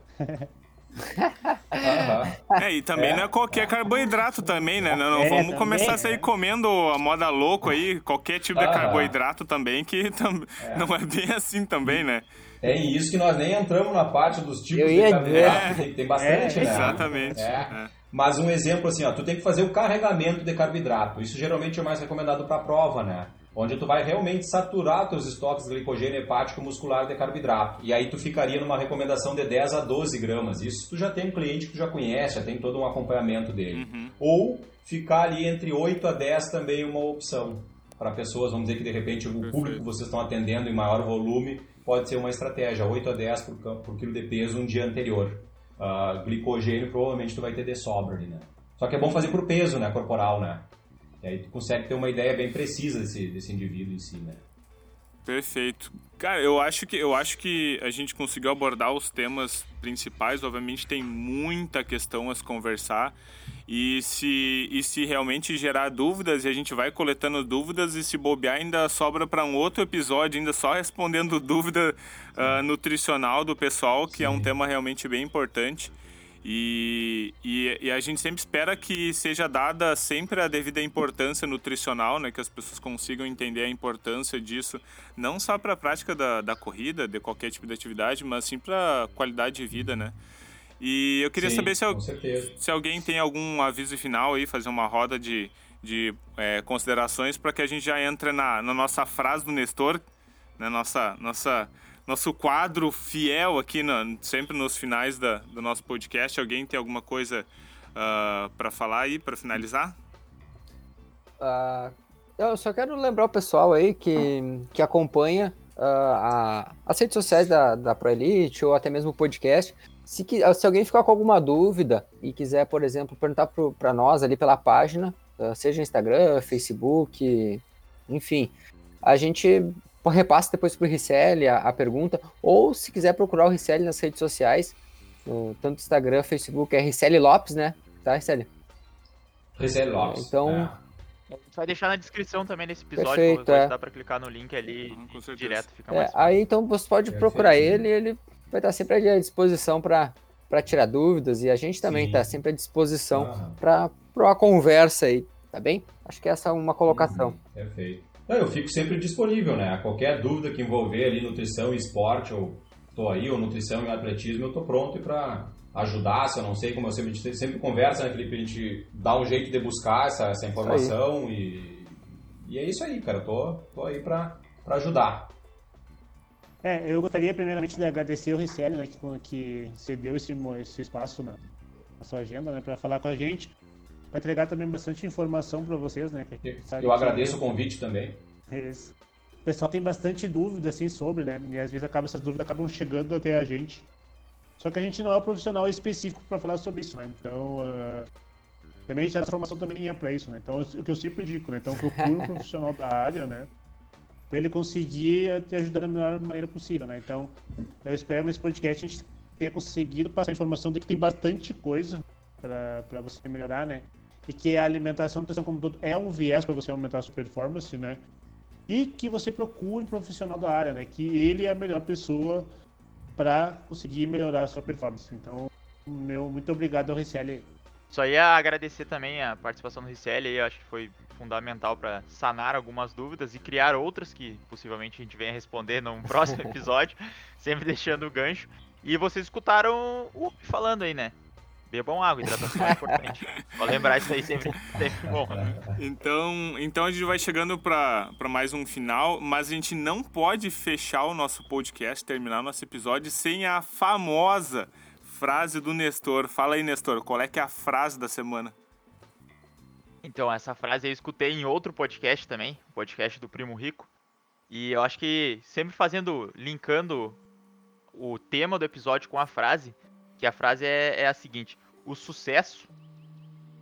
S5: Aham.
S1: É, e também
S5: É.
S1: não é qualquer carboidrato também, né? Não, não
S3: É,
S1: vamos
S3: também,
S1: começar a sair
S3: né?
S1: comendo a moda louco aí, qualquer tipo de
S5: Aham.
S1: carboidrato também, que tam... não é bem assim também, né?
S5: Tem isso que nós nem entramos na parte dos tipos
S2: Eu
S5: de carboidrato, tem, tem bastante,
S3: É,
S5: né?
S1: Exatamente.
S5: É. Mas um exemplo assim, ó, tu tem que fazer o carregamento de carboidrato. Isso geralmente é mais recomendado para a prova, né? Onde tu vai realmente saturar teus estoques de glicogênio hepático muscular de carboidrato. E aí tu ficaria numa recomendação de 10 a 12 gramas. Isso tu já tem um cliente que tu já conhece, já tem todo um acompanhamento dele.
S1: Uhum.
S5: Ou ficar ali entre 8 a 10 também é uma opção. Para pessoas, vamos dizer que de repente o público
S1: Perfeito.
S5: que vocês estão atendendo em maior volume pode ser uma estratégia, 8 a 10 por, por quilo de peso um dia anterior. Ah, glicogênio provavelmente tu vai ter de sobra ali, né? Só que é bom fazer por peso, né, corporal, né? E aí tu consegue ter uma ideia bem precisa desse, desse indivíduo em si, né?
S1: Perfeito. Cara, eu acho que eu acho que a gente conseguiu abordar os temas principais. Obviamente tem muita questão a se conversar. E se, e se realmente gerar dúvidas, e a gente vai coletando dúvidas, e se bobear, ainda sobra para um outro episódio, ainda só respondendo dúvida ah, nutricional do pessoal, que é um
S5: Sim.
S1: tema realmente bem importante. E, e, e a gente sempre espera que seja dada sempre a devida importância nutricional, né? Que as pessoas consigam entender a importância disso, não só para a prática da, da corrida, de qualquer tipo de atividade, mas sim para a qualidade de vida, né? E eu queria
S5: Sim,
S1: saber se, al- se alguém tem algum aviso final aí, fazer uma roda de, de é, considerações para que a gente já entre na, na nossa frase do Nestor, né, nossa, nossa, nosso quadro fiel aqui, no, sempre nos finais da, do nosso podcast. Alguém tem alguma coisa uh, ah, para falar aí, para finalizar?
S2: Uh, eu só quero lembrar o pessoal aí que, que acompanha uh, a, as redes sociais da, da ProElite ou até mesmo o podcast. Se, se alguém ficar com alguma dúvida e quiser, por exemplo, perguntar para nós ali pela página, seja Instagram, Facebook, enfim, a gente repassa depois para o Ricelli a, a, pergunta, ou se quiser procurar o Ricelli nas redes sociais, no, tanto Instagram, Facebook, é Ricelli Lopes, né? Tá, Ricelli?
S5: Ricelli Lopes.
S2: Então,
S5: é.
S4: A gente vai deixar na descrição também nesse episódio,
S2: Perfeito, é.
S4: dá para clicar no link ali uhum, direto, fica
S2: é,
S4: mais
S2: Aí então você pode Perfeito. procurar ele, ele vai estar sempre à disposição para tirar dúvidas e a gente também está sempre à disposição uhum. para uma conversa aí, tá bem? Acho que essa é uma colocação. Uhum.
S5: Perfeito. Eu fico sempre disponível, né? Qualquer dúvida que envolver ali nutrição e esporte, ou tô aí, ou nutrição e atletismo, eu tô pronto para ajudar, se eu não sei, como eu sempre, sempre conversa, né, Felipe? A gente dá um jeito de buscar essa, essa informação e, e é isso aí, cara. Eu tô, tô aí para ajudar.
S3: É, eu gostaria primeiramente de agradecer o Ricelli, né, que, que cedeu esse, esse espaço na, na sua agenda, né, para falar com a gente, para entregar também bastante informação para vocês, né.
S5: eu agradeço o convite também.
S3: Isso. O pessoal tem bastante dúvida, assim, sobre, né, e às vezes acaba, essas dúvidas acabam chegando até a gente. Só que a gente não é um profissional específico para falar sobre isso, né? Então, uh, também essa formação também é para isso, né? Então, o que eu sempre digo, né? Então, procure um profissional da área, né? Para ele conseguir te ajudar da melhor maneira possível, né? Então, eu espero nesse podcast a gente tenha conseguido passar a informação de que tem bastante coisa para você melhorar, né? E que a alimentação, nutrição como todo, é um viés para você aumentar a sua performance, né? E que você procure um profissional da área, né? Que ele é a melhor pessoa para conseguir melhorar a sua performance. Então, meu muito obrigado ao Ricelli.
S4: Só ia agradecer também a participação do Ricelli, eu acho que foi fundamental para sanar algumas dúvidas e criar outras que possivelmente a gente venha responder num próximo episódio, sempre deixando o gancho. E vocês escutaram o falando aí, né? Bebam água, hidratação é importante. Vou lembrar isso aí sempre, sempre bom.
S1: Então, então a gente vai chegando para mais um final, mas a gente não pode fechar o nosso podcast, terminar o nosso episódio sem a famosa frase do Nestor. Fala aí, Nestor, qual é que é a frase da semana?
S4: Então, essa frase eu escutei em outro podcast também, podcast do Primo Rico. E eu acho que sempre fazendo, linkando o tema do episódio com a frase, que a frase é, é a seguinte: o sucesso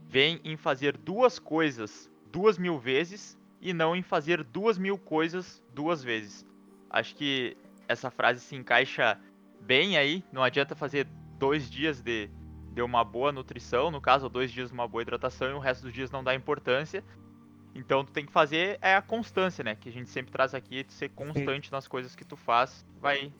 S4: vem em fazer duas coisas duas mil vezes e não em fazer duas mil coisas duas vezes. Acho que essa frase se encaixa bem aí. Não adianta fazer dois dias de, de uma boa nutrição, no caso, dois dias de uma boa hidratação e o resto dos dias não dá importância. Então tu tem que fazer é a constância, né? Que a gente sempre traz aqui, ser constante nas coisas que tu faz, vai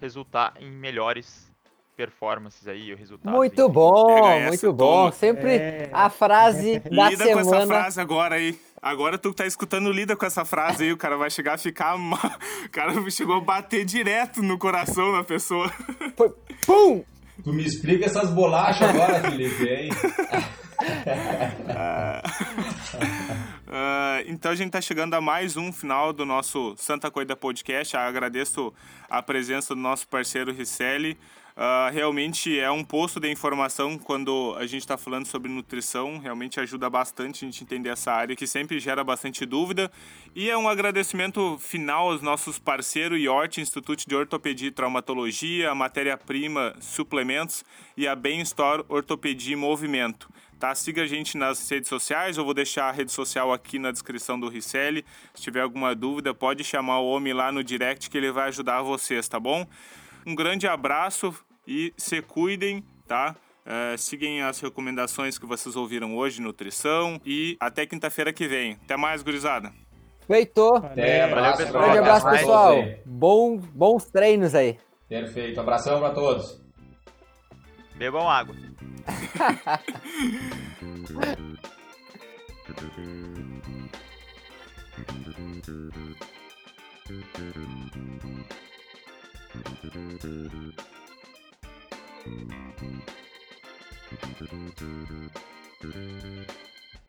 S4: resultar em melhores performances aí, o resultado.
S2: Muito bom, muito bom. Sempre é... a frase da
S1: lida
S2: semana.
S1: com essa frase agora aí. Agora tu que tá escutando, lida com essa frase aí, o cara vai chegar a ficar. O cara chegou a bater direto no coração da pessoa.
S2: Pum!
S5: Tu me explica essas bolachas agora, Felipe, hein?
S1: Uh, então a gente está chegando a mais um final do nosso Santa Coida Podcast. Eu agradeço a presença do nosso parceiro Ricelli. Uh, realmente é um posto de informação quando a gente está falando sobre nutrição, realmente ajuda bastante a gente entender essa área que sempre gera bastante dúvida. E é um agradecimento final aos nossos parceiros IORT, Instituto de Ortopedia e Traumatologia, a Matéria-Prima Suplementos e a Bem Store Ortopedia e Movimento. Tá? Siga a gente nas redes sociais, eu vou deixar a rede social aqui na descrição do Ricelli. Se tiver alguma dúvida, pode chamar o homem lá no direct que ele vai ajudar vocês, tá bom? Um grande abraço e se cuidem, tá? É, sigam as recomendações que vocês ouviram hoje, nutrição, e até quinta-feira que vem. Até mais, gurizada.
S2: Feito!
S5: Até, abraço,
S2: pessoal. Grande abraço, pessoal. Bom, bons treinos aí.
S5: Perfeito. Abração para todos.
S4: Bebam água. Thank you.